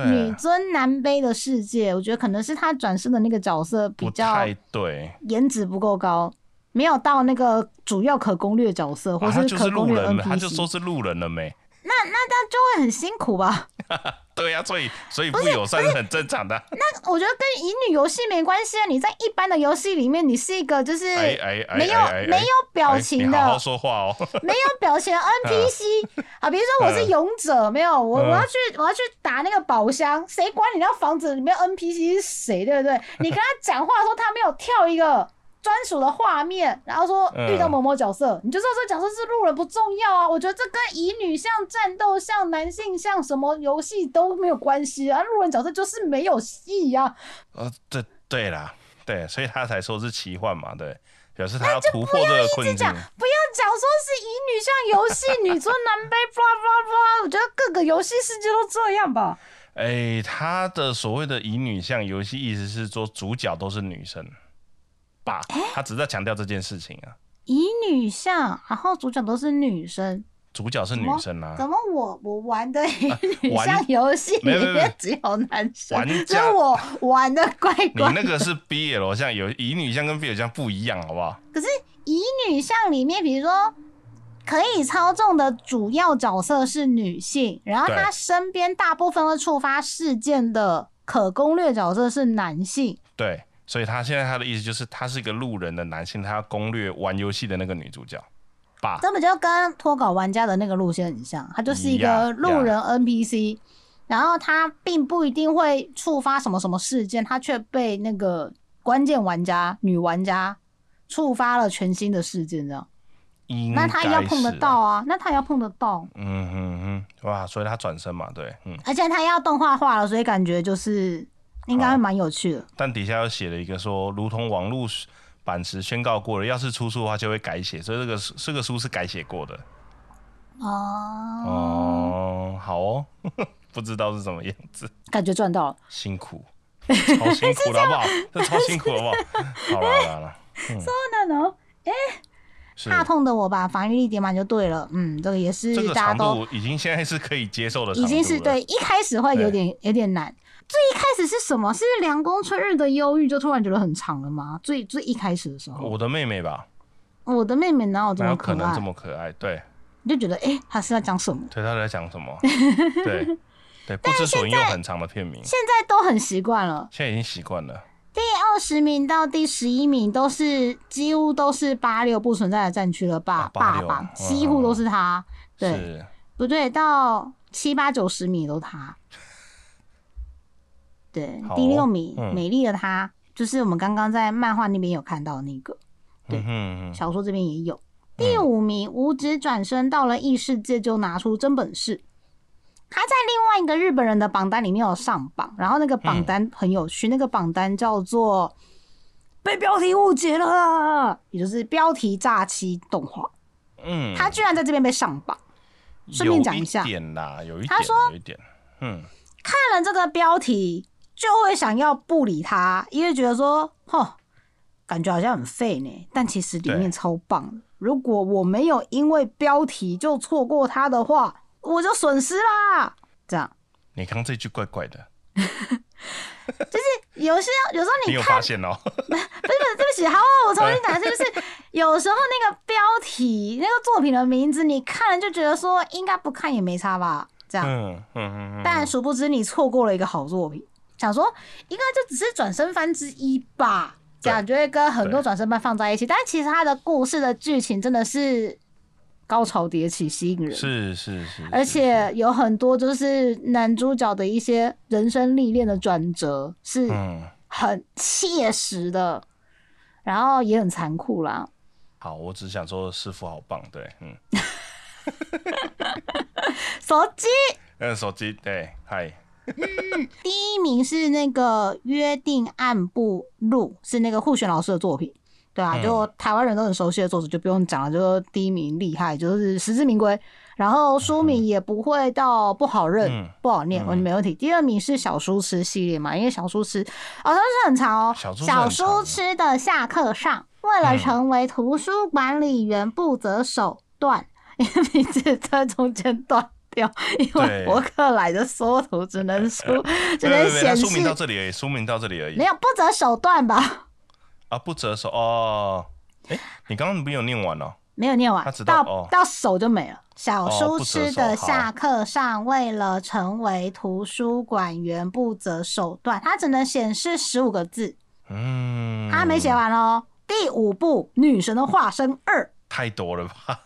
Speaker 2: 女尊男卑的世界，我觉得可能是他转身的那个角色比较
Speaker 1: 对，
Speaker 2: 颜值不够高。没有到那个主要可攻略角色，或是可攻略 NPC，
Speaker 1: 他就说是路人了没？
Speaker 2: 那那他就会很辛苦吧？
Speaker 1: 对呀，所以所以不友善是很正常的。
Speaker 2: 那我觉得跟乙女游戏没关系啊！你在一般的游戏里面，你是一个就是没有没有表情的，
Speaker 1: 好好说话哦。
Speaker 2: 没有表情 NPC 啊，比如说我是勇者，没有我我要去我要去打那个宝箱，谁管你那房子里面 NPC 是谁，对不对？你跟他讲话的时候，他没有跳一个。专属的画面，然后说遇到某某角色，你就知道这个角色是路人不重要啊。我觉得这跟乙女像战斗像男性像什么游戏都没有关系啊。路人角色就是没有戏呀。
Speaker 1: 呃，对对啦，对，所以他才说是奇幻嘛，对，表示他要突破这个困境。
Speaker 2: 不要讲说是乙女像游戏，女尊男卑，叭叭叭。我觉得各个游戏世界都这样吧。
Speaker 1: 哎，他的所谓的乙女像游戏，意思是说主角都是女生。吧，他只是在强调这件事情啊。
Speaker 2: 乙女像，然后主角都是女生，
Speaker 1: 主角是女生啊？
Speaker 2: 怎么我我玩的 女像游戏里面只有男生？只有我玩的怪怪。
Speaker 1: 你那个是 BL 像有乙女像跟 BL 像不一样，好不好？
Speaker 2: 可是乙女像里面，比如说可以操纵的主要角色是女性，然后
Speaker 1: 对
Speaker 2: 他身边大部分会触发事件的可攻略角色是男性。
Speaker 1: 对，所以他现在他的意思就是，他是一个路人的男性，他要攻略玩游戏的那个女主角爸？
Speaker 2: 这不就跟脱稿玩家的那个路线很像？他就是一
Speaker 1: 呀
Speaker 2: 个路人 NPC，然后他并不一定会触发什么什么事件，他却被那个关键玩家女玩家触发了全新的事件，这样。那他也要碰得到啊，那他也要碰得到，
Speaker 1: 嗯哼哼，哇，所以他转身嘛，对，嗯，
Speaker 2: 而且他要动画化了，所以感觉就是应该会蛮有趣的。
Speaker 1: 但底下又写了一个说，如同网络版时宣告过了，要是出书的话就会改写，所以这个书这个书是改写过的。
Speaker 2: 哦，
Speaker 1: 哦，好哦，不知道是什么样子，
Speaker 2: 感觉赚到了。
Speaker 1: 辛苦，超辛苦了，好不好？这超辛苦了，好不好？好了好了好了，
Speaker 2: 那呢？
Speaker 1: 是
Speaker 2: 怕痛的我吧，防御力点满就对了。嗯，这个也是
Speaker 1: 这个长
Speaker 2: 大家都
Speaker 1: 度已经现在是可以接受的
Speaker 2: 已
Speaker 1: 了，
Speaker 2: 经是对，一开始会有点有点难。最一开始是什么？是凉宫春日的忧郁就突然觉得很长了吗？最最一开始的时候，
Speaker 1: 我的妹妹吧，
Speaker 2: 我的妹妹哪有这
Speaker 1: 哪
Speaker 2: 么可爱
Speaker 1: 有可能这？么可爱？对，
Speaker 2: 你就觉得哎，她是在讲什么？
Speaker 1: 对，她在讲什么？对 对，不知所云用很长的片名，
Speaker 2: 现在都很习惯了。
Speaker 1: 现在已经习惯了。
Speaker 2: 第二十名到第十一名都是几乎都是八六不存在的战区了吧？
Speaker 1: 啊86
Speaker 2: 爸爸
Speaker 1: 嗯
Speaker 2: 几乎都是他。对，
Speaker 1: 是，
Speaker 2: 不对，到七八九十米都他。对，第六名、
Speaker 1: 嗯。
Speaker 2: 美丽的她，就是我们刚刚在漫画那边有看到的那个，对。小说这边也有。第五名，五指转身到了异世界就拿出真本事。他在另外一个日本人的榜单里面有上榜，然后那个榜单很有趣，那个榜单叫做“被标题误解了”，也就是标题炸欺动画。
Speaker 1: 嗯，
Speaker 2: 他居然在这边被上榜。顺便讲一下。
Speaker 1: 有一点啦，有一点，
Speaker 2: 他说
Speaker 1: 有一点，嗯，
Speaker 2: 看了这个标题就会想要不理他，因为觉得说，吼，感觉好像很废呢，但其实里面超棒的。如果我没有因为标题就错过它的话，我就损失啦。这样，
Speaker 1: 你刚刚这句怪怪的，就是
Speaker 2: 有些有时候
Speaker 1: 你
Speaker 2: 看，
Speaker 1: 发现哦？
Speaker 2: 不 是不是，对不起，好，我重新讲一次，就是有时候那个标题、那个作品的名字，你看了就觉得说应该不看也没差吧，这样。
Speaker 1: 嗯嗯嗯嗯，
Speaker 2: 但殊不知你错过了一个好作品，想说应该就只是转身番之一吧，这样就会跟很多转身番放在一起。但其实它的故事的剧情真的是高潮迭起，吸引人，
Speaker 1: 是是是，
Speaker 2: 而且有很多就是男主角的一些人生历练的转折是
Speaker 1: 嗯，
Speaker 2: 很切实的，然后也很残酷啦。
Speaker 1: 好，我只想说师傅好棒，对，嗯，
Speaker 2: 手机。
Speaker 1: 嗯，手机，对，嗨，
Speaker 2: 第一名是那个《约定暗部录》，是那个护选老师的作品。对啊，
Speaker 1: 嗯
Speaker 2: 就台湾人都很熟悉的作者，就不用讲了，就是第一名厉害，就是实至名归。然后书名也不会到不好认、
Speaker 1: 嗯
Speaker 2: 不好念，
Speaker 1: 嗯
Speaker 2: 完全没问题。第二名是小书痴系列嘛，因为小书痴好像是很长哦。
Speaker 1: 小书痴
Speaker 2: 的下课上，为了
Speaker 1: 嗯
Speaker 2: 成为图书管理员，不择手段，因为名字在中间断掉，因为博客来的缩图只能书 只能显
Speaker 1: 书名到
Speaker 2: 示
Speaker 1: 这里而已，说明到这里而已
Speaker 2: 没，有不择手段吧？
Speaker 1: 啊，不择手哦，哎，你刚刚没有念完哦，
Speaker 2: 没有念完
Speaker 1: 他知，道
Speaker 2: 到
Speaker 1: 哦
Speaker 2: 到手就没了。小
Speaker 1: 哦
Speaker 2: 书
Speaker 1: 不择
Speaker 2: 痴的下课上，为了成为图书馆员，不择手段。它只能显示十五个字，
Speaker 1: 嗯，
Speaker 2: 他没写完哦。第五部《女神的化身二》，
Speaker 1: 太多了吧？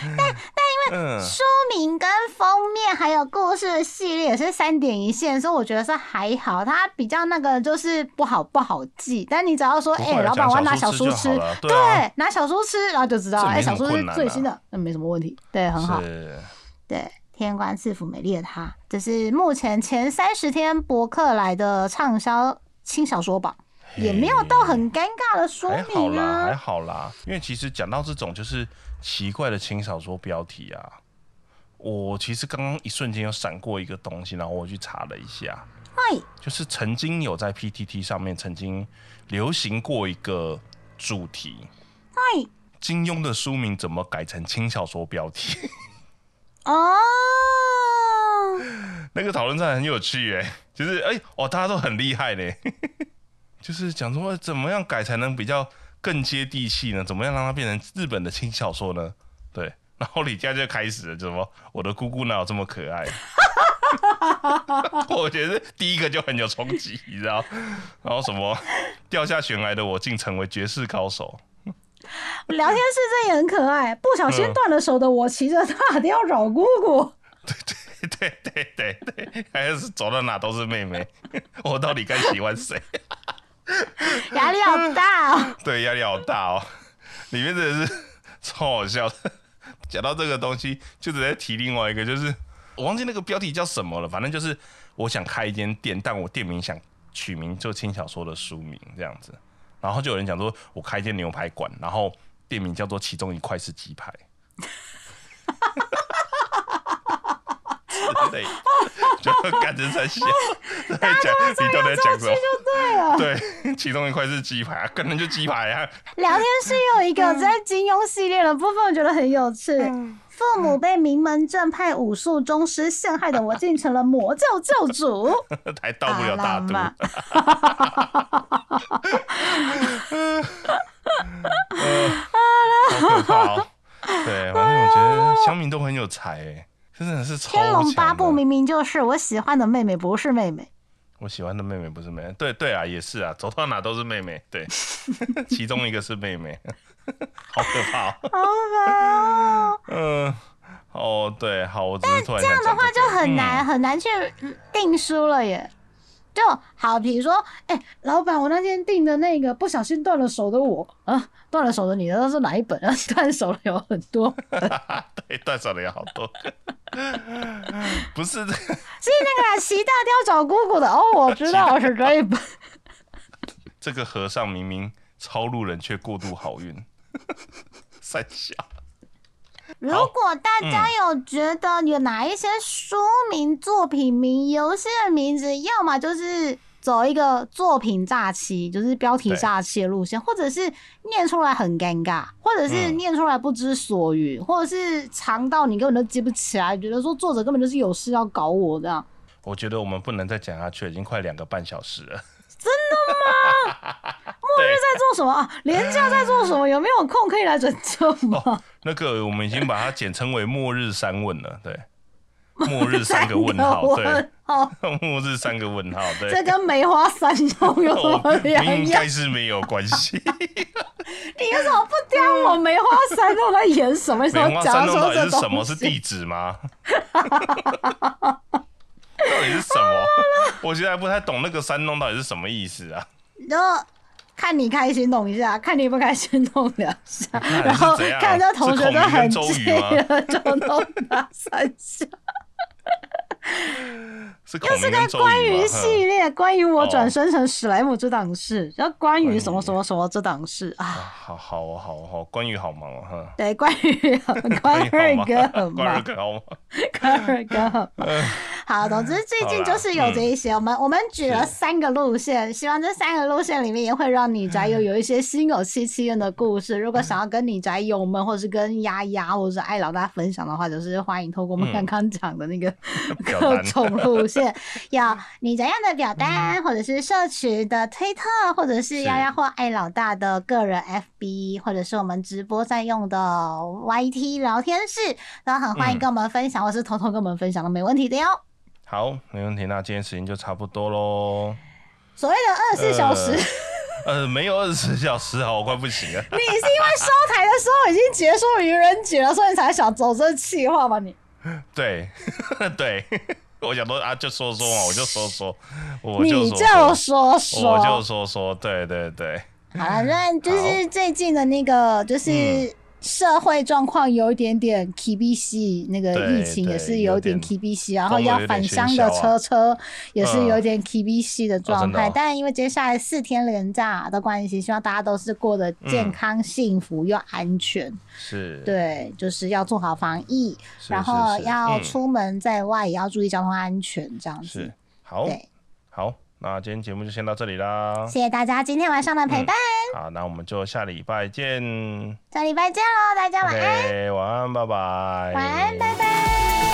Speaker 1: 但但
Speaker 2: 书名跟封面还有故事的系列也是三点一线，所以我觉得是还好。它比较那个就是不好不好记，但你只要说，哎、老板我要拿小书吃
Speaker 1: 对啊。
Speaker 2: 拿小书吃，然后就知道，哎、小书是最新的，那没什么问题，对，很好。对，天官赐福美丽的她，这是目前前三十天博客来的畅销轻小说榜，也没有到很尴尬的说
Speaker 1: 还好
Speaker 2: 明
Speaker 1: 啦，还
Speaker 2: 啊。
Speaker 1: 好啦，因为其实讲到这种就是奇怪的轻小说标题啊，我其实刚刚一瞬间有闪过一个东西，然后我去查了一下，
Speaker 2: 嗨，
Speaker 1: 就是曾经有在 PTT 上面曾经流行过一个主题，
Speaker 2: 嗨，
Speaker 1: 金庸的书名怎么改成轻小说标题？
Speaker 2: 哦，
Speaker 1: 那个讨论战很有趣哎、就是哎、哦，大家都很厉害嘞，就是讲说怎么样改才能比较更接地气呢？怎么样让它变成日本的轻小说呢？对然后李佳就开始了，怎么我的姑姑哪有这么可爱？我觉得第一个就很有冲击，你知道？然后什么掉下悬崖的我竟成为绝世高手？
Speaker 2: 聊天室这也很可爱，不小心断了手的我骑着大雕找姑姑。
Speaker 1: 对对对对对对，还是走到哪都是妹妹，我到底该喜欢谁？
Speaker 2: 压力好大哦。
Speaker 1: 对，压力好大哦。里面真的是超好笑的。讲到这个东西，就直接提另外一个，就是我忘记那个标题叫什么了。反正就是我想开一间店，但我店名想取名就轻小说的书名这样子。然后就有人讲说，我开一间牛排馆，然后店名叫做其中一块是鸡排。对，就感觉在笑，在讲你都在讲什么？
Speaker 2: 就对了，
Speaker 1: 对，其中一块是鸡排，可能就鸡排啊。
Speaker 2: 聊天室有一个在金庸系列的部分，我觉得很有趣。父母被名门正派武术宗师陷害的我，竟成了魔教教主，
Speaker 1: 还到不了大都。好可怕！对，反正我觉得乡民都很有才诶。真的是
Speaker 2: 天龙八部明明就是我喜欢的妹妹，不是妹妹。
Speaker 1: 我喜欢的妹妹不是妹妹，对对啊，也是啊，走到哪都是妹妹，对，其中一个是妹妹，好可怕，
Speaker 2: 好烦哦。
Speaker 1: 嗯，哦对，好，我
Speaker 2: 但这样的话就很难很难去定输了耶。就好，比如说，哎，老板，我那天订的那个不小心断了手的我啊，断了手的你，那是哪一本啊？断手的有很多，
Speaker 1: 对，断手的有好多，不是，是那
Speaker 2: 个习大雕找姑姑的哦，我知道是这一本。
Speaker 1: 这个和尚明明超路人，却过度好运，三小。
Speaker 2: 如果大家有觉得有哪一些书名、作品名、游戏的名字，要么就是走一个作品诈欺，就是标题诈欺的路线，或者是念出来很尴尬，或者是念出来不知所云，或者是长到你根本都记不起来，觉得说作者根本就是有事要搞我这样。
Speaker 1: 我觉得我们不能再讲下去，已经快两个半小时了。
Speaker 2: 真的吗？末日在做什么啊？廉价在做什么？有没有空可以来拯救吗？
Speaker 1: 那个我们已经把它简称为“末日三问”了，对，末日三个问号，对，末日三 个问号，对，
Speaker 2: 这跟梅花三弄有什么两样？
Speaker 1: 应该是没有关系。
Speaker 2: 你为什么不挑我梅花三弄在演什么？
Speaker 1: 梅花三弄到底是什
Speaker 2: 么？
Speaker 1: 是地址吗？到底是什么？我现在不太懂那个山弄到底是什么意思啊？
Speaker 2: 然后看你开心弄一下，看你不开心弄两下，然后看这同学都很气了，就弄他三下。
Speaker 1: 又
Speaker 2: 是个关于系列，关于我转生成史莱姆这档事，然后关于什么什么什么这档事啊，
Speaker 1: 好好哦，好好，关于好忙啊，哈，
Speaker 2: 对，关于关二哥很忙，关
Speaker 1: 二 哥
Speaker 2: 好总之最近就是有这一些，我们我们举了三个路线，希望这三个路线里面也会让你宅友有一些心有戚戚焉的故事。如果想要跟你宅友们，或者是跟丫丫，或者是爱老大分享的话，就是欢迎透过我们刚刚讲的那个各种路线，要你怎样的表单，或者是社群的推特，或者是丫丫或爱老大的个人 FB，或者是我们直播在用的 YT 聊天室，都很欢迎跟我们分享，或是偷偷跟我们分享都没问题的哟。
Speaker 1: 好，没问题。那今天时间就差不多喽。
Speaker 2: 所谓的二十四小时，
Speaker 1: 呃，没有二十四小时啊，我快不行了。
Speaker 2: 你是因为收台的时候已经结束愚人节了，所以才想走这气话吗？你
Speaker 1: 对对，我想说啊，就说说嘛，我就说说，我就
Speaker 2: 说说，
Speaker 1: 我就说说，对对对。
Speaker 2: 好了，那就是最近的那个，就是。社会状况有一点点 K B C，那个疫情也是有点 K B C，然后要返乡的车车也是有点 K B C 的状态。但因为接下来四天连假的关系，希望大家都是过得健康、幸福又安全。
Speaker 1: 是，
Speaker 2: 对，就是要做好防疫，然后要出门在外也要注意交通安全，这样子。
Speaker 1: 好，对，好。那今天节目就先到这里啦，
Speaker 2: 谢谢大家今天晚上的陪伴。
Speaker 1: 好，那我们就下礼拜见。
Speaker 2: 下礼拜见喽，大家晚安。
Speaker 1: 晚安，拜拜。
Speaker 2: 晚安，拜拜。